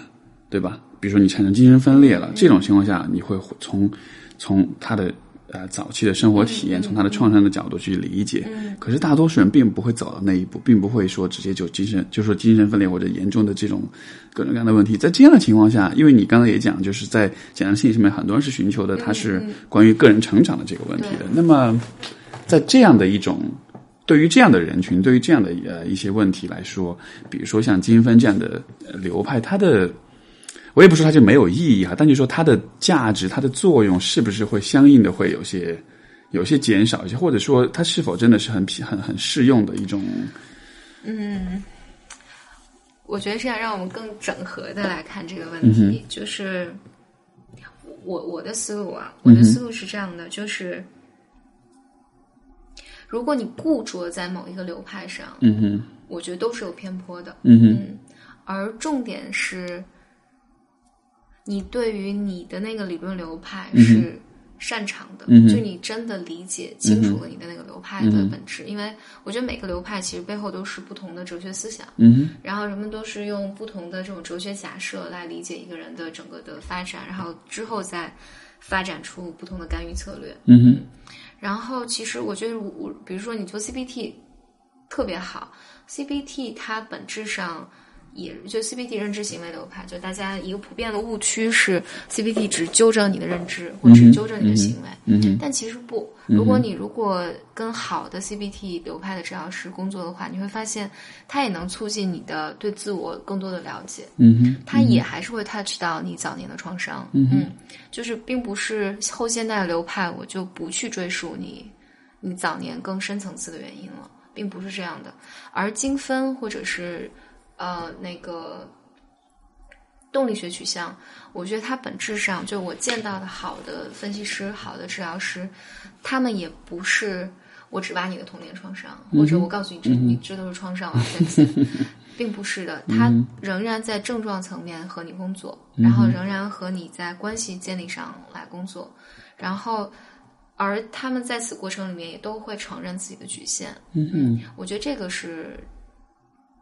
对吧？比如说你产生精神分裂了，这种情况下，你会从从他的呃早期的生活体验，从他的创伤的角度去理解。可是大多数人并不会走到那一步，并不会说直接就精神，就说精神分裂或者严重的这种各种各样的问题。在这样的情况下，因为你刚才也讲，就是在简单心理上面，很多人是寻求的，他是关于个人成长的这个问题的。那么，在这样的一种对于这样的人群，对于这样的呃一些问题来说，比如说像精分这样的呃流派，它的我也不说它就没有意义哈，但就说它的价值、它的作用是不是会相应的会有些有些减少一些，或者说它是否真的是很很很适用的一种？嗯我觉得是要让我们更整合的来看这个问题，就是我我的思路啊，我的思路是这样的，就是如果你固着在某一个流派上，嗯哼，我觉得都是有偏颇的，嗯哼，嗯，而重点是，你对于你的那个理论流派是擅长的，嗯就你真的理解清楚了你的那个流派的本质。因为我觉得每个流派其实背后都是不同的哲学思想，嗯，然后人们都是用不同的这种哲学假设来理解一个人的整个的发展，然后之后再发展出不同的干预策略。嗯哼，然后其实我觉得我，比如说你做 CBT，特别好。CBT 它本质上也就 CBT 认知行为流派，就大家一个普遍的误区是 CBT 只纠正你的认知，或只纠正你的行为。嗯哼，但其实不，如果你如果跟好的 CBT 流派的治疗师工作的话，你会发现它也能促进你的对自我更多的了解。嗯哼，它也还是会 touch 到你早年的创伤。嗯，就是并不是后现代的流派，我就不去追溯你你早年更深层次的原因了，并不是这样的。而精分或者是呃那个动力学取向，我觉得它本质上就我见到的好的分析师、好的治疗师，他们也不是我只挖你的童年创伤，或者我告诉你这你这都是创伤，我要分析，并不是的，他仍然在症状层面和你工作，然后仍然和你在关系建立上来工作，然后而他们在此过程里面也都会承认自己的局限。嗯嗯，我觉得这个是，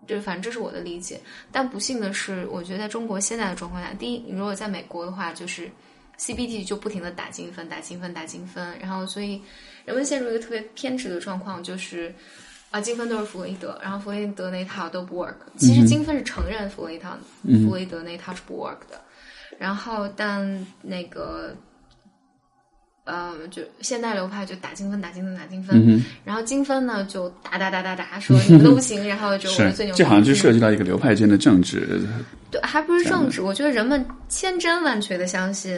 这反正这是我的理解。但不幸的是，我觉得在中国现在的状况下，第一，你如果在美国的话，就是 CBT 就不停的打精分、打精分、打精分，然后所以人们陷入一个特别偏执的状况，就是啊，精分都是弗洛伊德，然后弗洛伊德那一套都不 work。其实精分是承认弗洛伊套、弗洛伊德那一套是不 work 的，然后但那个。嗯，就现代流派就打精分，打精分，打精分，然后精分呢就打打打打打，说你们都不行，然后就我们最牛。这好像就涉及到一个流派间的政治。对，还不是政治。我觉得人们千真万确的相信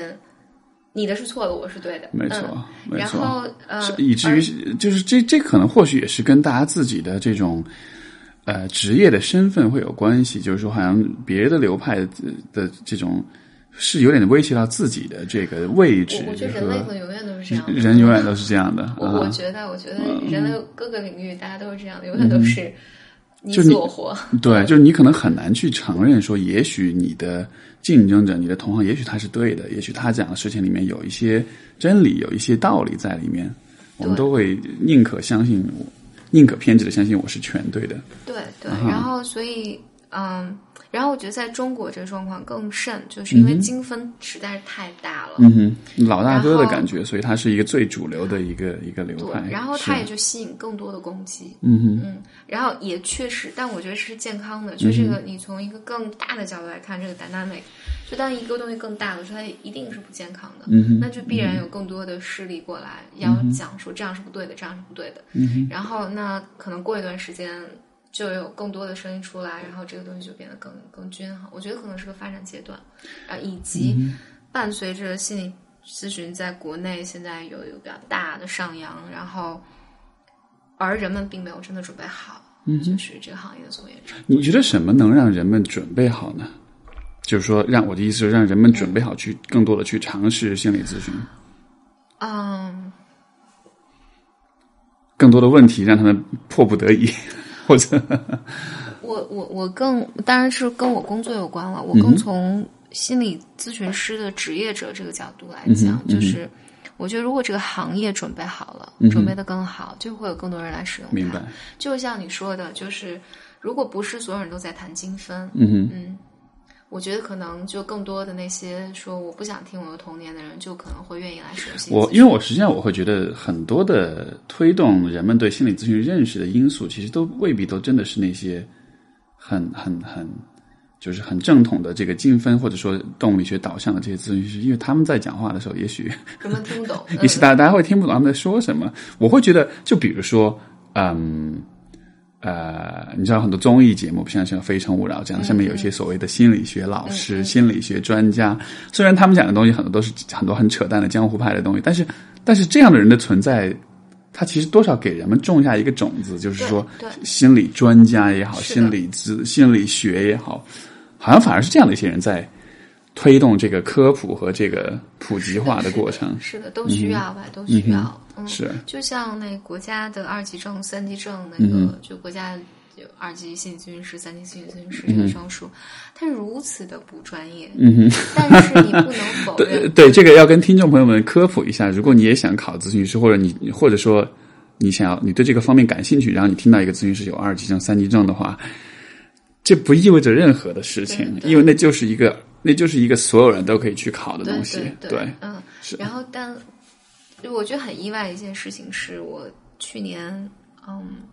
你的是错的，我是对的，没错，没错。然后呃，以至于就是这这可能或许也是跟大家自己的这种呃职业的身份会有关系，就是说好像别的流派的这种。是有点威胁到自己的这个位置。我觉得人类会永远都是这样，人永远都是这样的。我我觉得，我觉得人类各个领域大家都是这样的，永远都是你死我活。对，就是你可能很难去承认说，也许你的竞争者、你的同行，也许他是对的，也许他讲的事情里面有一些真理，有一些道理在里面。我们都会宁可相信我，宁可偏执的相信我是全对的。对对，然后所以嗯。然后我觉得在中国这个状况更甚，就是因为精分实在是太大了，嗯哼，老大哥的感觉，所以它是一个最主流的一个一个流派。然后它也就吸引更多的攻击，嗯哼，嗯，然后也确实，但我觉得是健康的。就这个，你从一个更大的角度来看，这个 dynamic，就当一个东西更大的时候，它一定是不健康的，嗯哼，那就必然有更多的势力过来要讲说这样是不对的，这样是不对的，嗯哼，然后那可能过一段时间。就有更多的声音出来，然后这个东西就变得更更均衡。我觉得可能是个发展阶段，啊，以及伴随着心理咨询在国内现在有一个比较大的上扬，然后而人们并没有真的准备好，嗯，就是这个行业的从业者。你觉得什么能让人们准备好呢？就是说，让我的意思是让人们准备好去更多的去尝试心理咨询。嗯，更多的问题让他们迫不得已。或者，我我我更当然是跟我工作有关了。我更从心理咨询师的职业者这个角度来讲，就是我觉得如果这个行业准备好了，准备的更好，就会有更多人来使用。明白。就像你说的，就是如果不是所有人都在谈精分，嗯嗯。我觉得可能就更多的那些说我不想听我的童年的人，就可能会愿意来学习。我因为我实际上我会觉得很多的推动人们对心理咨询认识的因素，其实都未必都真的是那些很很很就是很正统的这个精分或者说动力学导向的这些咨询师，因为他们在讲话的时候，也许人们听不懂，也许大家大家会听不懂他们在说什么。我会觉得，就比如说，嗯。呃，你知道很多综艺节目，像像《非诚勿扰》这样，上面有一些所谓的心理学老师、心理学专家。虽然他们讲的东西很多都是很多很扯淡的江湖派的东西，但是但是这样的人的存在，他其实多少给人们种下一个种子，就是说，心理专家也好，心理咨心理学也好，好像反而是这样的一些人在。推动这个科普和这个普及化的过程，是的，都需要吧，都需要。嗯，是。就像那国家的二级证、三级证，那个就国家有二级心理咨询师、三级心理咨询师这个证书，它如此的不专业。嗯哼。但是你不能否认。对对，这个要跟听众朋友们科普一下。如果你也想考咨询师，或者你或者说你想要你对这个方面感兴趣，然后你听到一个咨询师有二级证、三级证的话，这不意味着任何的事情，因为那就是一个。那就是一个所有人都可以去考的东西，对，嗯，是。然后，但我觉得很意外的一件事情是，我去年，嗯，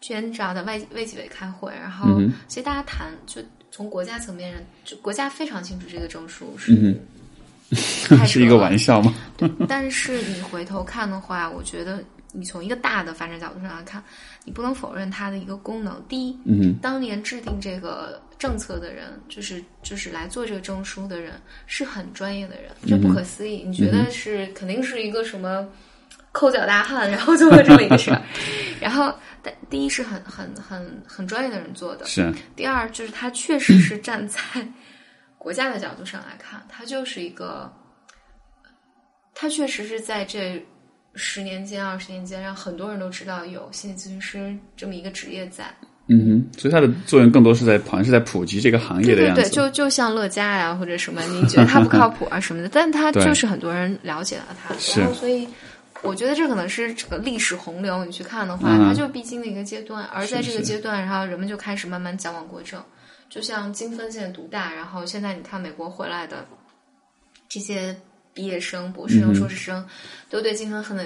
去找的外卫计委开会，然后其实大家谈就从国家层面上，就国家非常清楚这个证书是。是一个玩笑吗？对，但是你回头看的话，我觉得你从一个大的发展角度上来看，你不能否认它的一个功能。第一，嗯，当年制定这个政策的人，就是就是来做这个证书的人，是很专业的人，这不可思议。你觉得是肯定是一个什么抠脚大汉，然后做了这么一个事儿？然后，但第一是很很很很专业的人做的，是。第二就是他确实是站在。国家的角度上来看，他就是一个，他确实是在这十年间、二十年间，让很多人都知道有心理咨询师这么一个职业在。嗯哼，所以它的作用更多是在，好像是在普及这个行业的样子。对对对，就就像乐嘉呀，或者什么，你觉得它不靠谱啊什么的，但它就是很多人了解了它。然后，所以我觉得这可能是这个历史洪流。你去看的话，它就必经的一个阶段，而在这个阶段，然后人们就开始慢慢矫枉过正。就像金分现在独大，然后现在你看美国回来的这些毕业生、博士生、硕士生，都对金分恨的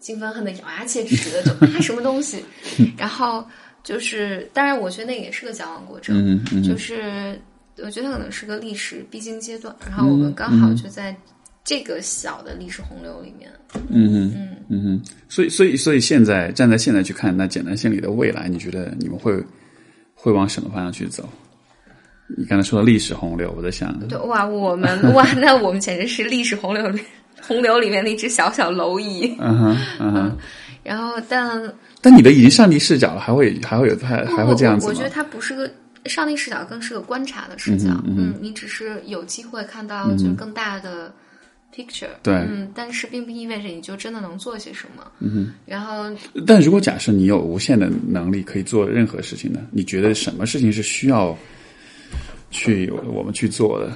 金分恨的咬牙切齿的，就啊什么东西。然后就是，当然我觉得那也是个矫枉过正，就是我觉得可能是个历史必经阶段。然后我们刚好就在这个小的历史洪流里面。嗯嗯嗯哼，所以所以所以现在站在现在去看，那简单心理的未来，你觉得你们会会往什么方向去走？你刚才说的历史洪流，我在想，对哇，我们哇，那我们简直是历史洪流里洪流里面的一只小小蝼蚁。嗯哼，嗯哼。然后，但但你的已经上帝视角了，还会还会有还还会这样子吗？我觉得它不是个上帝视角，更是个观察的视角。嗯，你只是有机会看到就更大的 picture。对，嗯，但是并不意味着你就真的能做些什么。嗯哼。然后，但如果假设你有无限的能力可以做任何事情呢？你觉得什么事情是需要？去我们去做的，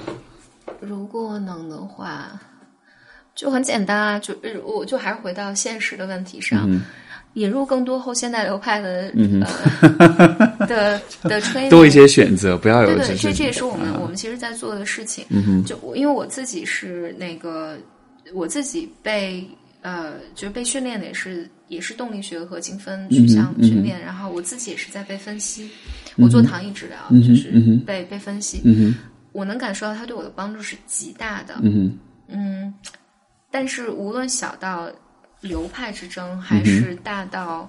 如果能的话，就很简单啊，就我就还是回到现实的问题上，引入更多后现代流派的嗯 的的吹，多一些选择，不要有对对，这这也是我们我们其实在做的事情。就因为我自己是那个我自己被呃，就是被训练的也是也是动力学和精分取向训练，然后我自己也是在被分析。我做糖衣治疗，就是被被分析，我能感受到它对我的帮助是极大的。嗯嗯，但是无论小到流派之争，还是大到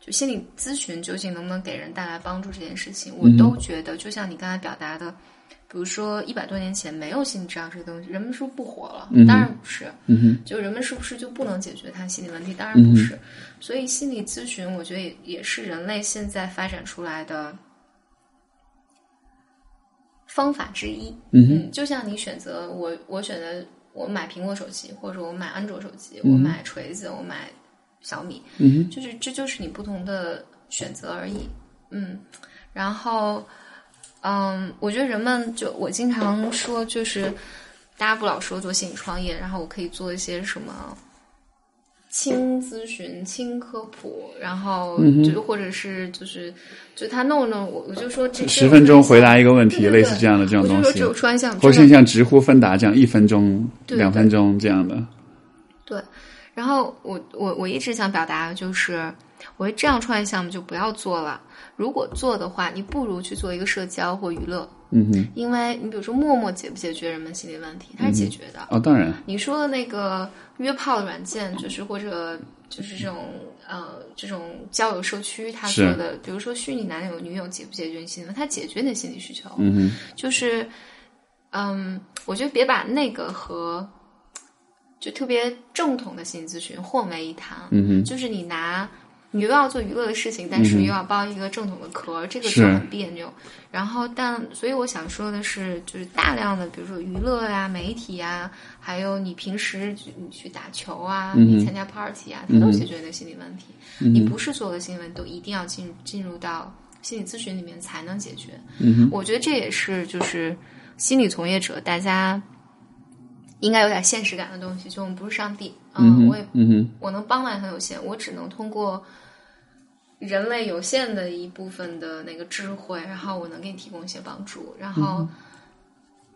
就心理咨询究竟能不能给人带来帮助这件事情，我都觉得，就像你刚才表达的，比如说一百多年前没有心理治疗这个东西，人们是不是不活了？当然不是。就人们是不是就不能解决他心理问题？当然不是。所以心理咨询，我觉得也也是人类现在发展出来的方法之一。嗯，就像你选择我，我选择我买苹果手机，或者我买安卓手机，我买锤子，我买小米。嗯，就是这就是你不同的选择而已。嗯，然后，嗯，我觉得人们就我经常说，就是大家不老说做心理创业，然后我可以做一些什么。轻咨询、轻科普，然后就或者是就是就他弄弄我，我就说这十分钟回答一个问题，类似这样的这种东西，或者像直呼芬达这样一分钟、两分钟这样的。对，然后我我我一直想表达的就是，我觉得这样创业项目就不要做了。如果做的话，你不如去做一个社交或娱乐。嗯哼，因为你比如说陌陌解不解决人们心理问题？它是解决的。哦，当然。你说的那个约炮的软件，就是或者就是这种呃这种交友社区，他说的，比如说虚拟男友女友解不解决你心理问题？它解决你的心理需求。嗯哼，就是嗯，我觉得别把那个和就特别正统的心理咨询混为一谈。嗯哼，就是你拿。你又要做娱乐的事情，但是又要包一个正统的壳，这个就很别扭。然后，但所以我想说的是，就是大量的，比如说娱乐呀、媒体呀，还有你平时你去打球啊、你参加 party 啊，它都解决你的心理问题。你不是所有的新闻都一定要进进入到心理咨询里面才能解决。我觉得这也是就是心理从业者大家应该有点现实感的东西。就我们不是上帝，嗯，我也，嗯我能帮忙很有限，我只能通过。人类有限的一部分的那个智慧，然后我能给你提供一些帮助。然后，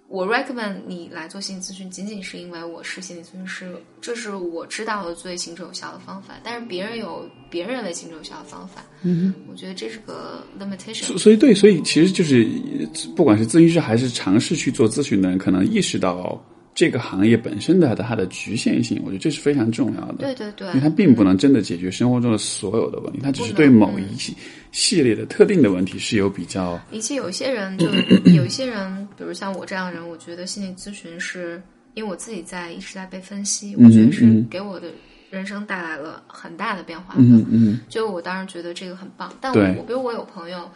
我 recommend 你来做心理咨询，仅仅是因为我是心理咨询师，这是我知道的最行之有效的方法。但是别人有别人认为行之有效的方法，嗯我觉得这是个 limitation。所所以对，所以其实就是不管是咨询师还是尝试去做咨询的人，可能意识到这个行业本身的它的局限性，我觉得这是非常重要的。对对对。因为它并不能真的解决生活中的所有的问题，它只是对某一系系列的特定的问题是有比较以及有些人就有一些人，比如像我这样的人，我觉得心理咨询是因为我自己在一直在被分析，我觉得是嗯给我的人生带来了很大的变化的。嗯嗯。就我当然觉得这个很棒，但我比如我有朋友，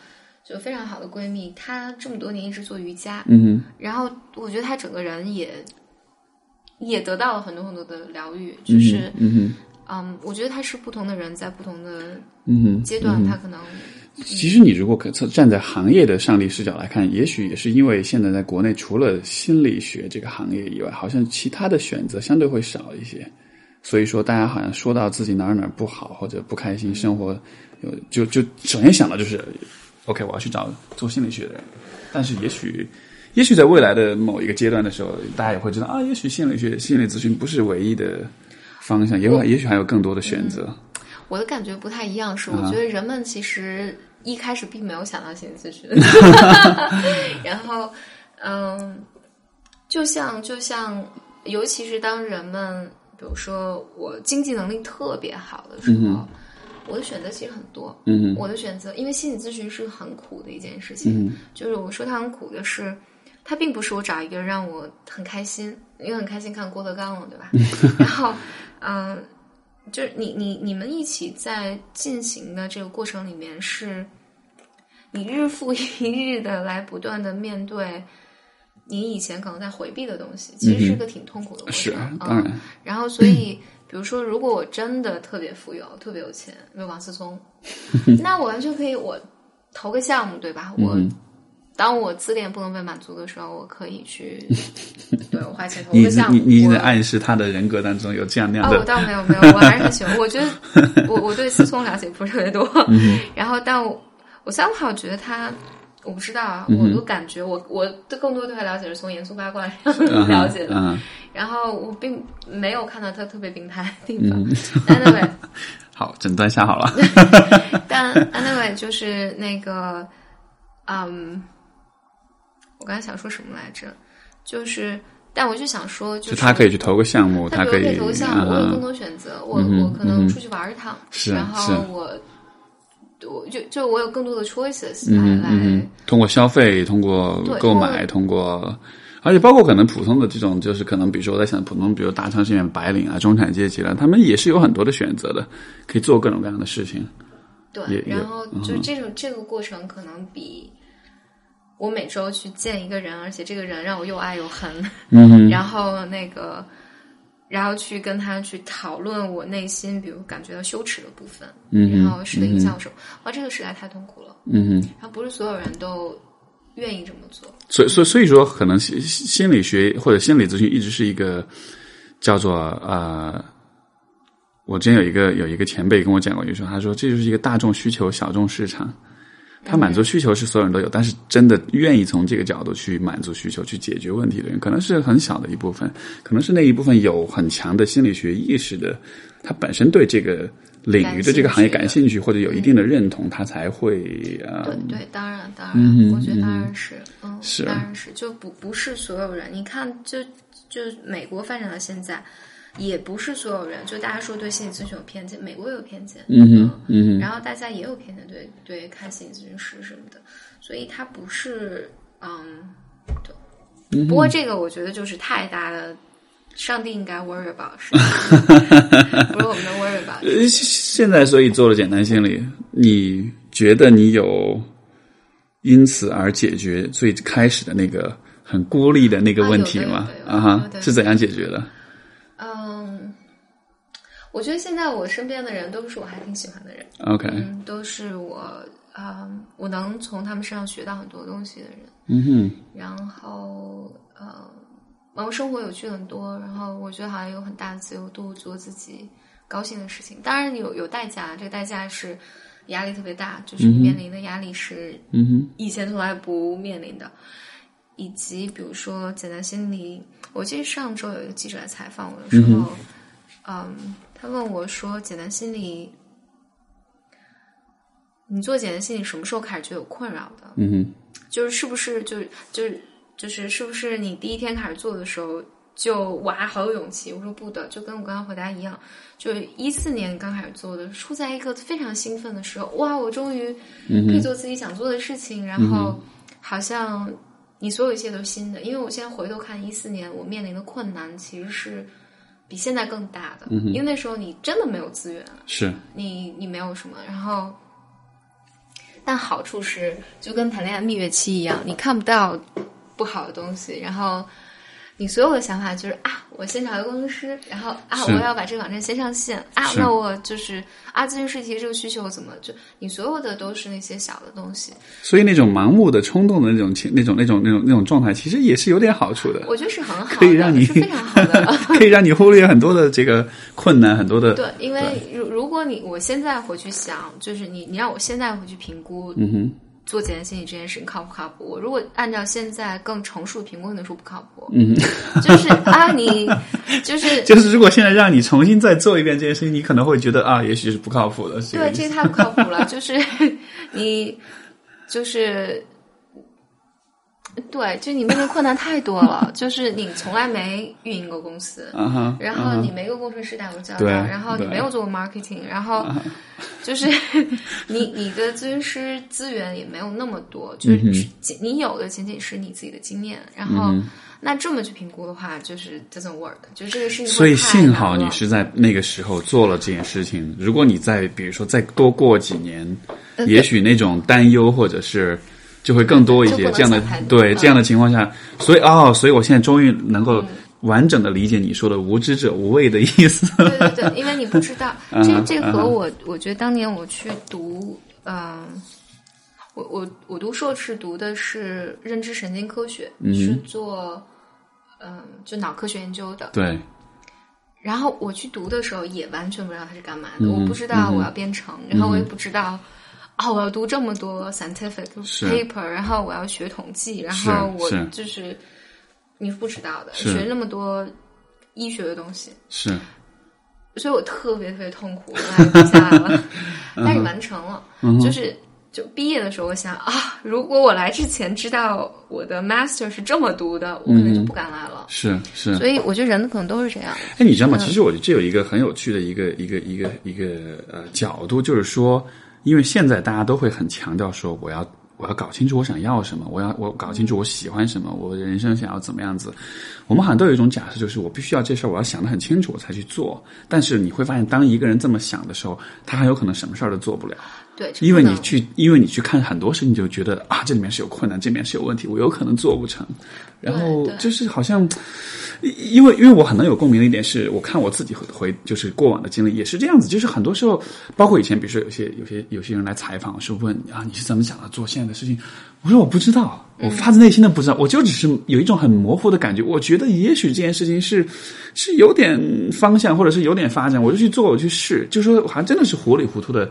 就非常好的闺蜜，她这么多年一直做瑜伽，嗯然后我觉得她整个人也也得到了很多很多的疗愈，嗯就是嗯哼嗯，我觉得他是不同的人在不同的嗯哼阶段，他可能其实你如果可站在行业的上帝视角来看，也许也是因为现在在国内除了心理学这个行业以外，好像其他的选择相对会少一些。所以说，大家好像说到自己哪儿哪儿不好或者不开心，生活有就就首先想到就是，OK，我要去找做心理学的人。但是也许，也许在未来的某一个阶段的时候，大家也会知道啊，也许心理学、心理咨询不是唯一的方向，也有也许还有更多的选择。我的感觉不太一样，是我啊觉得人们其实一开始并没有想到心理咨询，然后嗯，就像就像，尤其是当人们比如说我经济能力特别好的时候，我的选择其实很多。嗯我的选择，因为心理咨询是很苦的一件事情，嗯就是我说它很苦的是，它并不是我找一个人让我很开心，因为很开心看郭德纲了，对吧？然后，嗯、就是你你你们一起在进行的这个过程里面，是你日复一日的来不断的面对你以前可能在回避的东西，其实是个挺痛苦的过程。是嗯当然，然后，所以，比如说，如果我真的特别富有、特别有钱，比如王思聪，那我完全可以，我投个项目，对吧？我、嗯当我自恋不能被满足的时候，我可以去，对我花钱投你个项目。你你我在暗示他的人格当中有这样那样啊，我，倒没有没有，我还是很喜欢。我觉得 我我对思聪了解不是特别多，嗯然后但我我 somehow 觉得他，我不知道啊，嗯我都感觉我我对更多对他了解是从严肃八卦 上嗯了解的，嗯，然后我并没有看到他特别病态的地方。嗯 anyway，好，诊断下好了。但 anyway 就是那个，嗯，我刚才想说什么来着？就是，但我就想说，就就是他可以去投个项目，他可以投个项目，我有更嗯多选择，我我可能出去玩一趟，是然后我我就就我有更多的 choices 嗯来来，嗯，通过消费，通过购买，通过，而且包括可能普通的这种，就是可能比如说我在想，普通比如大城市里面白领啊、中产阶级了，他们也是有很多的选择的，可以做各种各样的事情。对，然后嗯就这种这个过程可能比我每周去见一个人，而且这个人让我又爱又恨，嗯，然后那个，然后去跟他去讨论我内心，比如感觉到羞耻的部分，嗯然后使得影响我生活。哇，这个实在太痛苦了。嗯哼。然后不是所有人都愿意这么做。所以，所以，所以说，可能心心理学或者心理咨询一直是一个叫做呃，我之前有一个有一个前辈跟我讲过，就说他说这就是一个大众需求、小众市场。他满足需求是所有人都有，但是真的愿意从这个角度去满足需求、去解决问题的人，可能是很小的一部分，可能是那一部分有很强的心理学意识的，他本身对这个领域的这个行业感兴趣，或者有一定的认同，他才会呃对对，当然当然，嗯我觉得当然是，嗯，是当然是，就不不是所有人。你看，就就美国发展到现在，也不是所有人，就大家说对心理咨询有偏见，美国也有偏见，嗯哼嗯哼然后大家也有偏见对对看心理咨询师什么的，所以它不是嗯，对。不过这个我觉得就是太大的，上帝应该 worry about 是吧，不是我们的 worry about。呃，现在所以做了简单心理，你觉得你有因此而解决最开始的那个很孤立的那个问题吗啊哈是怎样解决的？嗯，我觉得现在我身边的人都是我还挺喜欢的人，OK，嗯，都是我嗯，我能从他们身上学到很多东西的人。嗯哼，然后呃，然后生活有趣很多，然后我觉得好像有很大的自由度做自己高兴的事情。当然有有代价，这个代价是压力特别大，就是你面临的压力是嗯哼，以前从来不面临的。以及比如说简单心理，我记得上周有一个记者来采访我的时候，嗯他问我说简单心理。你做简单心理什么时候开始觉得有困扰的？嗯哼，就是是不是就是就是就是是不是你第一天开始做的时候就哇好有勇气？我说不的，就跟我刚刚回答一样，就是一四年刚开始做的，处在一个非常兴奋的时候，哇，我终于可以做自己想做的事情，然后好像你所有一切都新的。因为我现在回头看一四年，我面临的困难其实是比现在更大的，因为那时候你真的没有资源，是你你没有什么，然后。但好处是，就跟谈恋爱蜜月期一样，你看不到不好的东西，然后你所有的想法就是啊，我先找一个工程师，然后啊，我要把这个网站先上线啊，那我就是啊，咨询师提这个需求怎么就你所有的都是那些小的东西，所以那种盲目的冲动的那种情，那种那种那种那种状态，其实也是有点好处的。我觉得是很好，可以让你非常好的，可以让你忽略很多的这个困难，很多的 对，因为如如果你我现在回去想，就是你你让我现在回去评估，嗯哼。做简单心理这件事情靠不靠谱？我如果按照现在更成熟的评估，可能说不靠谱。嗯，就是啊，你 就是就是，如果现在让你重新再做一遍这件事情，你可能会觉得啊，也许是不靠谱的。对，这个太不靠谱了。就是 你，就是。对，就你面临困难太多了，就是你从来没运营过公司，然后你没跟工程师打过交道，然后你没有做过 marketing，然后就是 你你的咨询师资源也没有那么多，就是你有的仅仅是你自己的经验，然后那这么去评估的话，就是 doesn't work，就这个事情。所以幸好你是在那个时候做了这件事情，如果你再比如说再多过几年，也许那种担忧或者是。就会更多一些这样的对这样的情况下，所以哦，所以我现在终于能够完整的理解你说的“无知者无畏”的意思。对对对，因为你不知道，这这和我我觉得当年我去读，嗯，我我我读硕士读的是认知神经科学，是做嗯就脑科学研究的。对。然后我去读的时候也完全不知道它是干嘛的，我不知道我要编程，然后我也不知道。哦，我要读这么多 scientific paper，然后我要学统计，然后我就是你不知道的，学那么多医学的东西，是，所以我特别特别痛苦，我读下来了，但是完成了，就是就毕业的时候，我想啊，如果我来之前知道我的 master 是这么读的，我可能就不敢来了，是是，所以我觉得人可能都是这样。哎，你知道吗？其实我觉得这有一个很有趣的一个一个一个一个呃角度，就是说。因为现在大家都会很强调说，我要我要搞清楚我想要什么，我要我搞清楚我喜欢什么，我人生想要怎么样子。我们好像都有一种假设，就是我必须要这事儿，我要想得很清楚，我才去做。但是你会发现，当一个人这么想的时候，他很有可能什么事儿都做不了。对，因为你去，因为你去看很多事情，就觉得啊，这里面是有困难，这里面是有问题，我有可能做不成。然后就是好像。因为因为我很能有共鸣的一点是，我看我自己回就是过往的经历也是这样子，就是很多时候，包括以前，比如说有些有些有些人来采访，是问啊你是怎么想的做现在的事情？我说我不知道，我发自内心的不知道，我就只是有一种很模糊的感觉，我觉得也许这件事情是是有点方向，或者是有点发展，我就去做，我去试，就说好像真的是糊里糊涂的。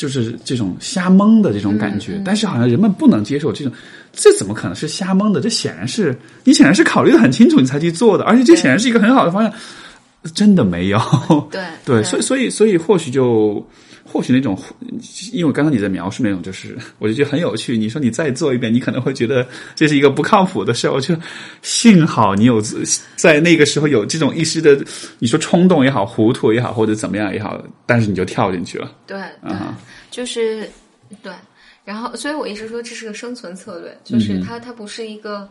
就是这种瞎蒙的这种感觉，但是好像人们不能接受这种，这怎么可能是瞎蒙的？这显然是你显然是考虑的很清楚，你才去做的，而且这显然是一个很好的方向，真的没有。对 对，所以所以所以或许就。或许那种，因为刚刚你在描述那种，就是 我就觉得很有趣。你说你再做一遍，你可能会觉得这是一个不靠谱的事儿。我就幸好你有在那个时候有这种一时的，你说冲动也好，糊涂也好，或者怎么样也好，但是你就跳进去了。对，啊，就是对。然后，所以我一直说这是个生存策略，就是它它不是一个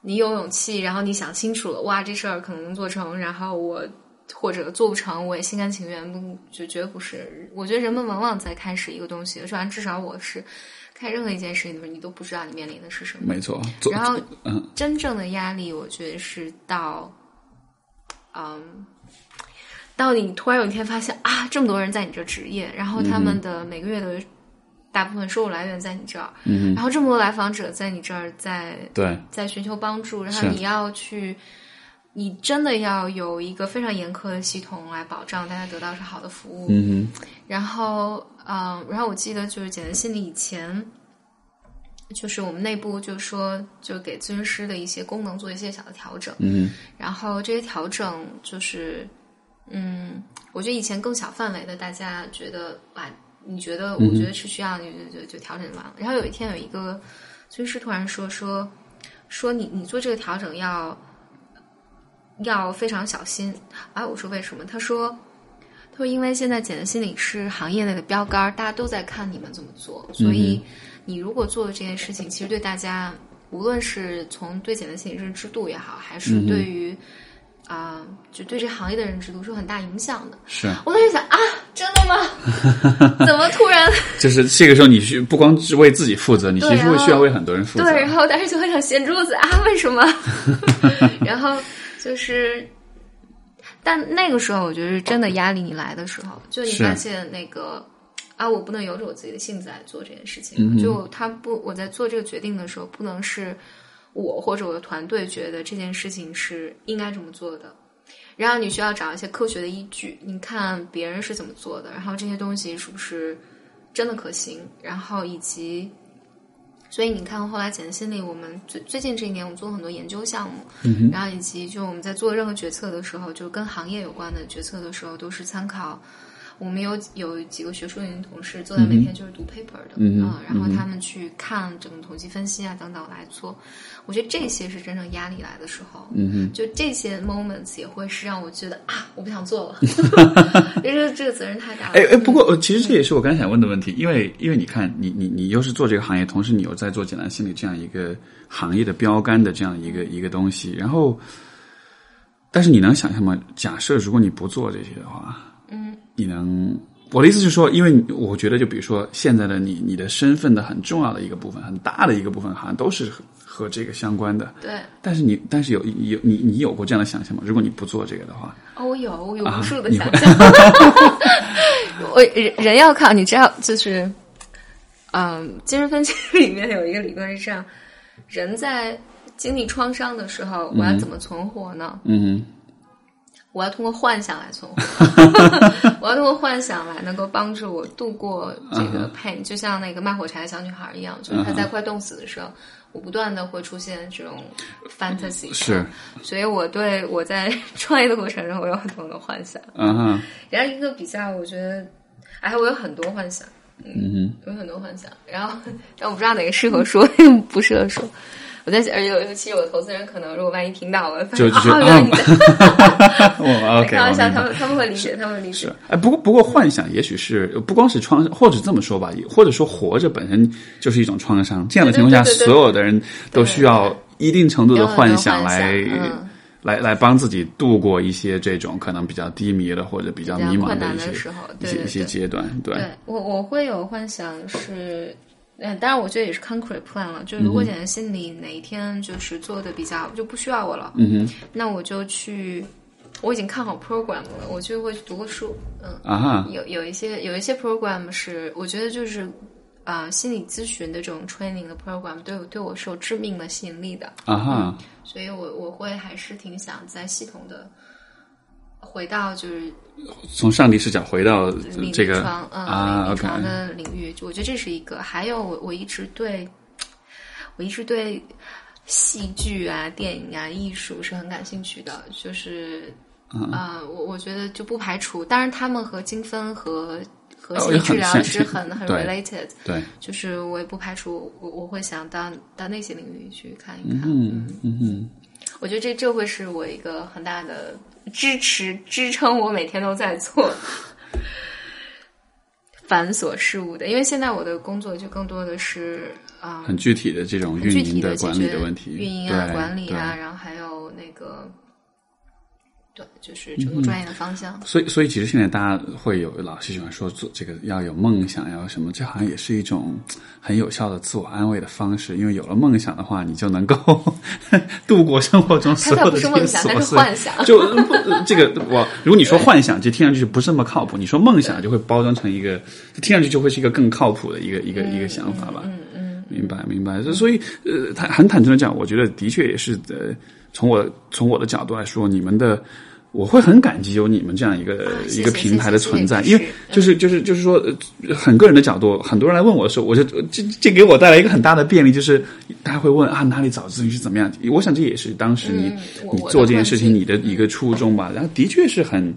你有勇气，然后你想清楚了，哇，这事儿可能能做成，然后我。或者做不成，我也心甘情愿，不就绝不是。我觉得人们往往在开始一个东西，说完至少我是看任何一件事情的时候，你都不知道你面临的是什么。没错。然后，真正的压力，我觉得是到，嗯，到你突然有一天发现啊，这么多人在你这职业，然后他们的每个月的大部分收入来源在你这儿，嗯，然后这么多来访者在你这儿，在对，在寻求帮助，然后你要去。你真的要有一个非常严苛的系统来保障大家得到是好的服务。嗯然后，嗯，然后我记得就是简单心理以前，就是我们内部就说就给咨询师的一些功能做一些小的调整，嗯然后这些调整就是，嗯，我觉得以前更小范围的，大家觉得哇，你觉得我觉得是需要，你就就就调整完了。然后有一天有一个咨询师突然说说说你你做这个调整要要非常小心啊！我说为什么？他说他说因为现在简单心理是行业内的标杆儿，大家都在看你们怎么做，所以你如果做了这件事情，其实对大家无论是从对简单心理认知度也好，还是对于啊、就对这行业的认知度是有很大影响的。是，我当时想啊，真的吗？怎么突然？就是这个时候你需不光是为自己负责，你其实会需要为很多人负责。对，然后当时就很想掀桌子啊，为什么？然后就是，但那个时候我觉得是真的压力你来的时候，就你发现那个啊，我不能由着我自己的性子来做这件事情。嗯就他不，我在做这个决定的时候，不能是我或者我的团队觉得这件事情是应该这么做的。然后你需要找一些科学的依据，你看别人是怎么做的，然后这些东西是不是真的可行，然后以及，所以你看后来简单心理，我们最最近这一年我们做了很多研究项目，嗯然后以及就我们在做任何决策的时候，就跟行业有关的决策的时候，都是参考。我们有有几个学术院的同事坐在每天就是读 paper 的，嗯然后他们去看整个统计分析啊等等来做。我觉得这些是真正压力来的时候，嗯哼，就这些 moments 也会是让我觉得啊，我不想做了，因为这个责任太大了。哎哎，不过呃其实这也是我刚才想问的问题，因为因为你看，你你你又是做这个行业，同时你又在做简单心理这样一个行业的标杆的这样一个一个东西，然后，但是你能想象吗？假设如果你不做这些的话，嗯，你能？我的意思是说，因为我觉得，就比如说现在的你，你的身份的很重要的一个部分，很大的一个部分，好像都是和和这个相关的。对，但是你，但是有有你你有过这样的想象吗？如果你不做这个的话，哦，我有，我有啊无数的想象。我人人要靠，你知道，就是，嗯，精神分析里面有一个理论是这样：人在经历创伤的时候，我要怎么存活呢？嗯我要通过幻想来存活，我要通过幻想来能够帮助我度过这嗯个 pain，、就像那个卖火柴的小女孩一样，就是她在快冻死的时候，我不断的会出现这种 fantasy，是，所以我对我在 创业的过程中，我有很多的幻想。嗯哼，然后一个比较，我觉得，哎，我有很多幻想，嗯有很多幻想，然后但我不知道哪个适合说，不适合说。我在想，尤尤其是我投资人，可能如果万一听到了，就就啊，就原来你在哼，我 OK，开玩笑，他们他们会理解，他们会理解是。，哎，不过不过幻想也许是不光是创，或者这么说吧，也或者说活着本身就是一种创伤。这样的情况下，所有的人都需要一定程度的幻想来来来帮自己度过一些这种可能比较低迷的或者比较迷茫的一些的时候一些阶段。对，对我我会有幻想是，嗯，当然我觉得也是 concrete plan 了，就是如果简单心理哪一天就是做的比较就不需要我了，嗯哼，那我就去，我已经看好 program 了，我就会去读个书，嗯。啊哈，有有一些有一些 program 是我觉得就是啊、呃心理咨询的这种 training 的 program 对我对我是有致命的吸引力的，啊哈，所以我我会还是挺想在系统的回到就是从上帝视角回到临这个啊临临床的领域，我觉得这是一个。还有我我一直对我一直对戏剧啊、电影啊、艺术是很感兴趣的，就是嗯啊、呃我我觉得就不排除，当然他们和精分和和哦心理治疗是 很很 related，对，就是我也不排除我我会想到到那些领域去看一看。嗯嗯哼。我觉得这这会是我一个很大的支持支撑，我每天都在做繁琐事务的，因为现在我的工作就更多的是啊、很具体的这种运营的管理的问题，运营啊、管理啊，然后还有那个对，就是整个专业的方向。所以，所以其实现在大家会有老是喜欢说做这个要有梦想，要什么，这好像也是一种很有效的自我安慰的方式。因为有了梦想的话，你就能够 度过生活中所有的这些它倒不是。幻想。就不这个我，如果你说幻想，就听上去就不是那么靠谱；你说梦想，就会包装成一个，听上去就会是一个更靠谱的一个一个一个想法吧。嗯嗯，明白，明白。所以，呃，坦很坦诚的讲，我觉得的确也是，呃，从我从我的角度来说，你们的我会很感激有你们这样一个、一个平台的存在，因为就是就是就是说，呃很个人的角度，很多人来问我的时候，我就这这给我带来一个很大的便利，就是大家会问啊哪里找咨询师怎么样？我想这也是当时你、嗯你做这件事情你的一个初衷吧。然后的确是很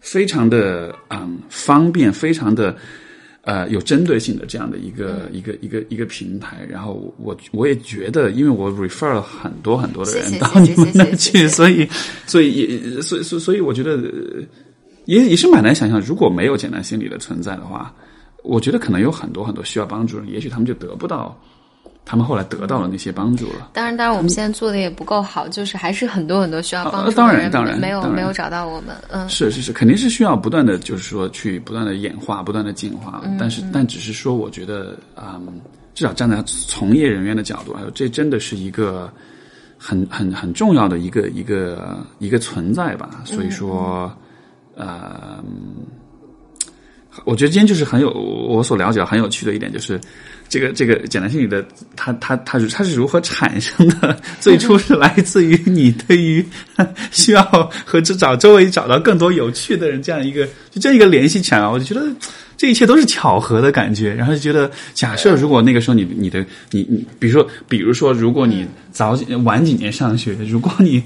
非常的嗯方便，非常的。呃，有针对性的这样的一个、嗯。一个一个一个平台，然后我我也觉得，因为我 refer 了很多很多的人到你们那去，所以所以也所以所以所以我觉得呃也也是蛮难想象，如果没有简单心理的存在的话，我觉得可能有很多很多需要帮助的人，也许他们就得不到他们后来得到了那些帮助了。当然，当然，我们现在做的也不够好，就是还是很多很多需要帮助当然当然没有没有找到我们，嗯，是是是，肯定是需要不断的，就是说去不断的演化、不断的进化。嗯但是，但只是说，我觉得，嗯，至少站在从业人员的角度，还有这真的是一个很很很重要的一个一个一个存在吧。所以说，呃，我觉得今天就是很有我所了解很有趣的一点，就是这个这个简单心理的它它它它是如何产生的？最初是来自于你对于需要和这找周围找到更多有趣的人这样一个就这样一个联系起来，我就觉得这一切都是巧合的感觉。然后就觉得，假设如果那个时候你你的你你，比如说比如说，如果你早几晚几年上学，如果你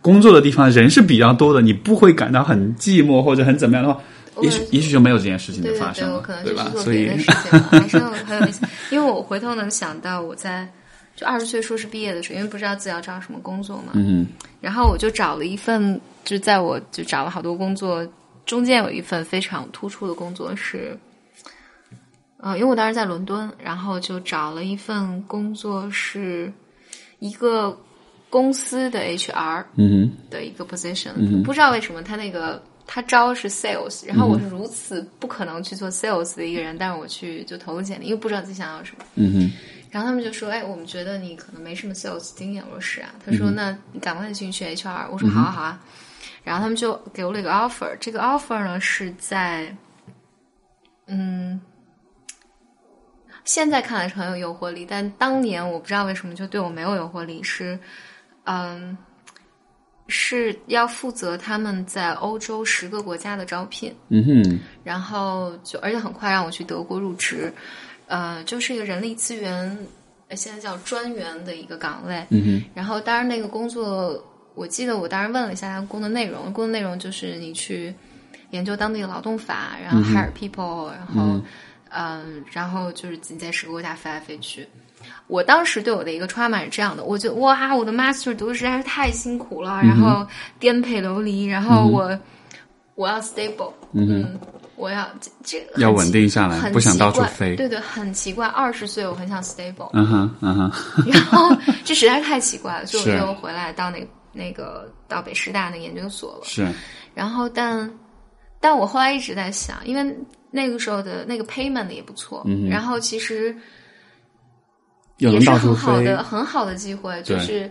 工作的地方人是比较多的，你不会感到很寂寞或者很怎么样的话。也许也许就没有这件事情的发生了，可能就吧？是做所以别的事情了，还是很很有意思。因为我回头能想到我在就二十岁硕士毕业的时候，因为不知道自己要找什么工作嘛，嗯然后我就找了一份，就在我就找了好多工作，中间有一份非常突出的工作是，呃，因为我当时在伦敦，然后就找了一份工作是一个公司的 HR 嗯的一个 position，、嗯不知道为什么他那个他招是 sales，然后我是如此不可能去做 sales 的一个人，但是我去就投了简历，因为不知道自己想要什么。哼嗯哼然后他们就说：“哎，我们觉得你可能没什么 sales 经验。”我说：“是啊。”他说：“那你感不感兴趣 HR？” 我说：“好啊，好啊。”然后他们就给我了一个 offer，这个 offer 呢是在，嗯，现在看来是很有诱惑力，但当年我不知道为什么就对我没有诱惑力，是，嗯，是要负责他们在欧洲十个国家的招聘。嗯哼然后就而且很快让我去德国入职，呃，就是一个人力资源，呃现在叫专员的一个岗位。嗯哼然后当然那个工作，我记得我当时问了一下他工作内容，工作内容就是你去研究当地的劳动法，然后 hire people，、然后嗯、然后就是你在十个国家飞来飞去。我当时对我的一个 trauma 是这样的，我觉得哇，我的 master 读的实在是太辛苦了，然后颠沛流离，然后我、我要 stable，嗯我要这这很要稳定下来很不想到处飞对对，很奇怪。二十岁我很想 stable，嗯哼嗯哼。然后这实在是太奇怪了，所以是。我就回来到那那个到北师大那个研究所了。是。然后但但我后来一直在想，因为那个时候的那个 payment 也不错，嗯然后其实又也是能到处飞，很好的很好的机会，就是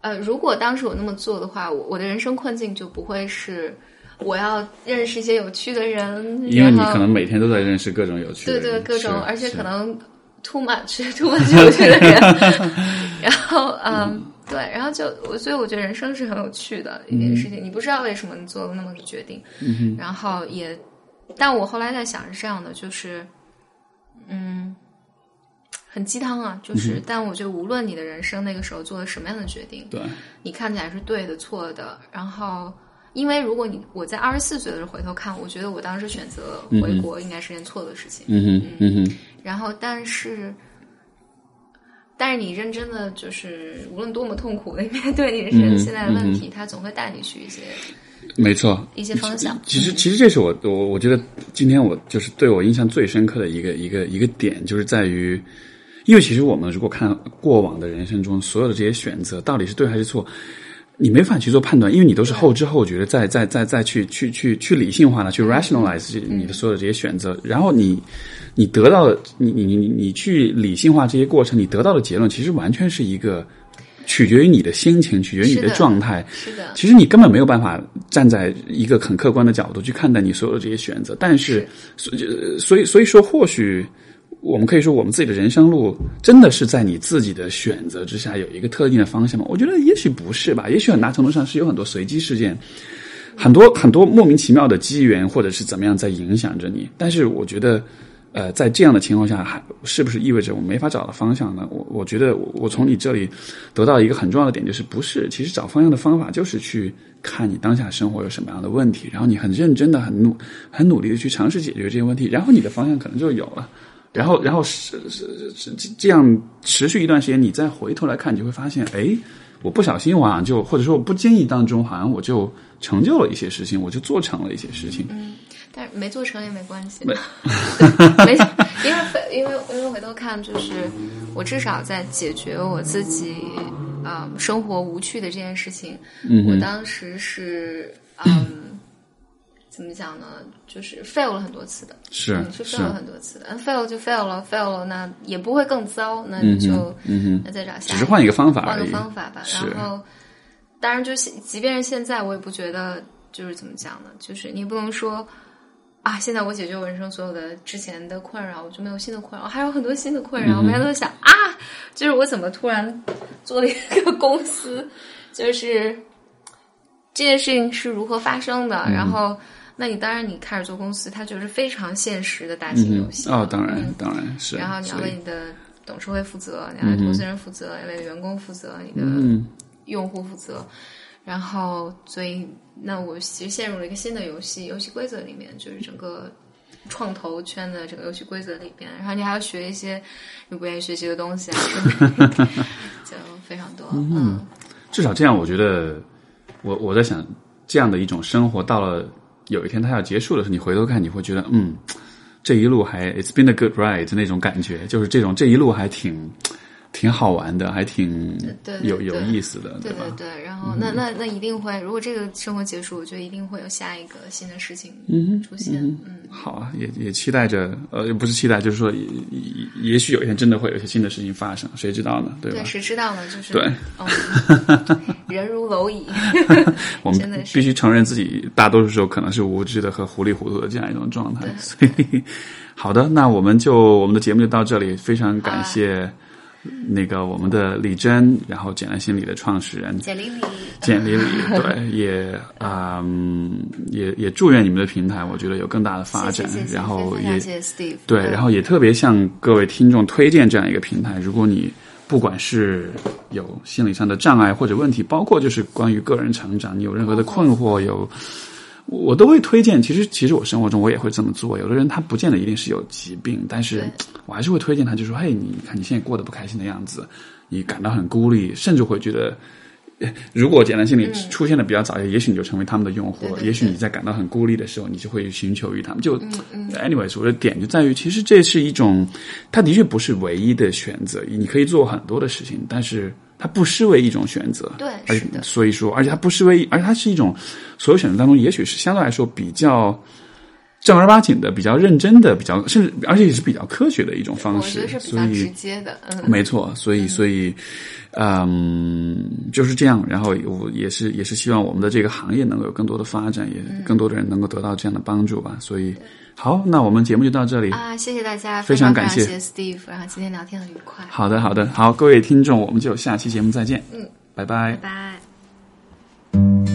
呃，如果当时我那么做的话，我我的人生困境就不会是我要认识一些有趣的人，因为你可能每天都在认识各种有趣的对人，对对各种，而且可能 too much too much 有趣的人，然后嗯。对，然后就我，所以我觉得人生是很有趣的一件事情。你不知道为什么你做了那么个决定，嗯然后也，但我后来在想是这样的，就是，嗯，很鸡汤啊，就是，但我觉得无论你的人生那个时候做了什么样的决定，对你看起来是对的、错的，然后，因为如果你我在二十四岁的时候回头看，我觉得我当时选择回国应该是件错的事情。嗯哼嗯哼然后，但是，但是你认真的就是无论多么痛苦的面对你人生嗯现在的问题，它总会带你去一些没错，一些方向。其实，其实这是我我我觉得今天我就是对我印象最深刻的一个一个一个点，就是在于，因为其实我们如果看过往的人生中所有的这些选择到底是对还是错，你没法去做判断，因为你都是后知后觉的，再再再再去去去去理性化的去 rationalize 你的所有的这些选择，然后你你得到的，你你你你去理性化这些过程，你得到的结论其实完全是一个取决于你的心情，取决于你的状态。是的，其实你根本没有办法站在一个很客观的角度去看待你所有的这些选择，但是，所以所以所以说，或许我们可以说，我们自己的人生路真的是在你自己的选择之下有一个特定的方向吗？我觉得也许不是吧，也许很大程度上是有很多随机事件，很多很多莫名其妙的机缘或者是怎么样在影响着你。但是我觉得，呃，在这样的情况下，还是不是意味着我没法找到方向呢？我我觉得我我从你这里得到一个很重要的点，就是不是，其实找方向的方法就是去看你当下生活有什么样的问题，然后你很认真的、很努、很努力的去尝试解决这些问题，然后你的方向可能就有了。然后，然后是是是这样持续一段时间，你再回头来看，你就会发现，哎，我不小心，我好像就或者说我不经意当中，好像我就成就了一些事情，我就做成了一些事情。嗯，但是没做成也没关系，没没，因为因为因为回头看，就是我至少在解决我自己啊、生活无趣的这件事情，我当时是嗯。怎么讲呢？就是 fail 了很多次的，是嗯，是是 fail 了很多次的，嗯，fail 就 fail 了，fail 了，那也不会更糟，那就、哼嗯哼，那再找下只是换一个方法换个。方法吧。然后，当然就是，即便是现在，我也不觉得就是怎么讲呢？就是你不能说啊，现在我解决我人生所有的之前的困扰，我就没有新的困扰，还有很多新的困扰。我每天都在想啊，就是我怎么突然做了一个公司，就是这件事情是如何发生的？然后。那你当然，你开始做公司，它就是非常现实的大型游戏哦，当然嗯当然是。然后你要为你的董事会负责，你要为投资人负责，为员工负责，你的嗯用户负责。然后，所以那我其实陷入了一个新的游戏游戏规则里面，就是整个创投圈的这个游戏规则里边。然后你还要学一些你不愿意学习的东西啊，就非常多。嗯，至少这样，我觉得，我我在想，这样的一种生活到了有一天他要结束的时候，你回头看，你会觉得，嗯，这一路还 it's been a good ride 那种感觉，就是这种这一路还挺挺好玩的，还挺有有意思的，对吧？对对。然后那那那一定会，如果这个生活结束，我觉得一定会有下一个新的事情出现。嗯好啊，也也期待着，呃，不是期待，就是说，也也也许有一天真的会有一些新的事情发生，谁知道呢？对吧？对，谁知道呢？就是对嗯，人如蝼蚁。我们必须承认自己大多数时候可能是无知的和糊里糊涂的这样一种状态。所以，好的，那我们就我们的节目就到这里，非常感谢那个我们的李真，然后简单心理的创始人简丽丽，简丽丽，对，也啊、嗯也也祝愿你们的平台，我觉得有更大的发展，谢谢谢谢然后也谢谢 Steve。对，嗯然后也特别向各位听众推荐这样一个平台。如果你不管是有心理上的障碍或者问题，包括就是关于个人成长，你有任何的困惑，有我都会推荐。其实，其实我生活中我也会这么做。有的人他不见得一定是有疾病，但是我还是会推荐他，就说：“嘿，你看你现在过得不开心的样子，你感到很孤立，甚至会觉得。”如果简单心理出现的比较早，也许你就成为他们的用户了。对对也许你在感到很孤立的时候，你就会寻求于他们。就、anyways，我的点就在于，其实这是一种，它的确不是唯一的选择。你可以做很多的事情，但是它不失为一种选择。对所以说，而且它不失为，而且它是一种所有选择当中，也许是相对来说比较正儿八经的、比较认真的、比较甚至而且也是比较科学的一种方式。所以较直接的。嗯，没错，所以所以，嗯，就是这样。然后我也是也是希望我们的这个行业能够有更多的发展，也嗯更多的人能够得到这样的帮助吧。所以，好，那我们节目就到这里。啊，谢谢大家。非常感谢。谢谢 Steve。然后今天聊天很愉快。好的好的，好，各位听众，我们就下期节目再见。嗯，拜拜。拜拜。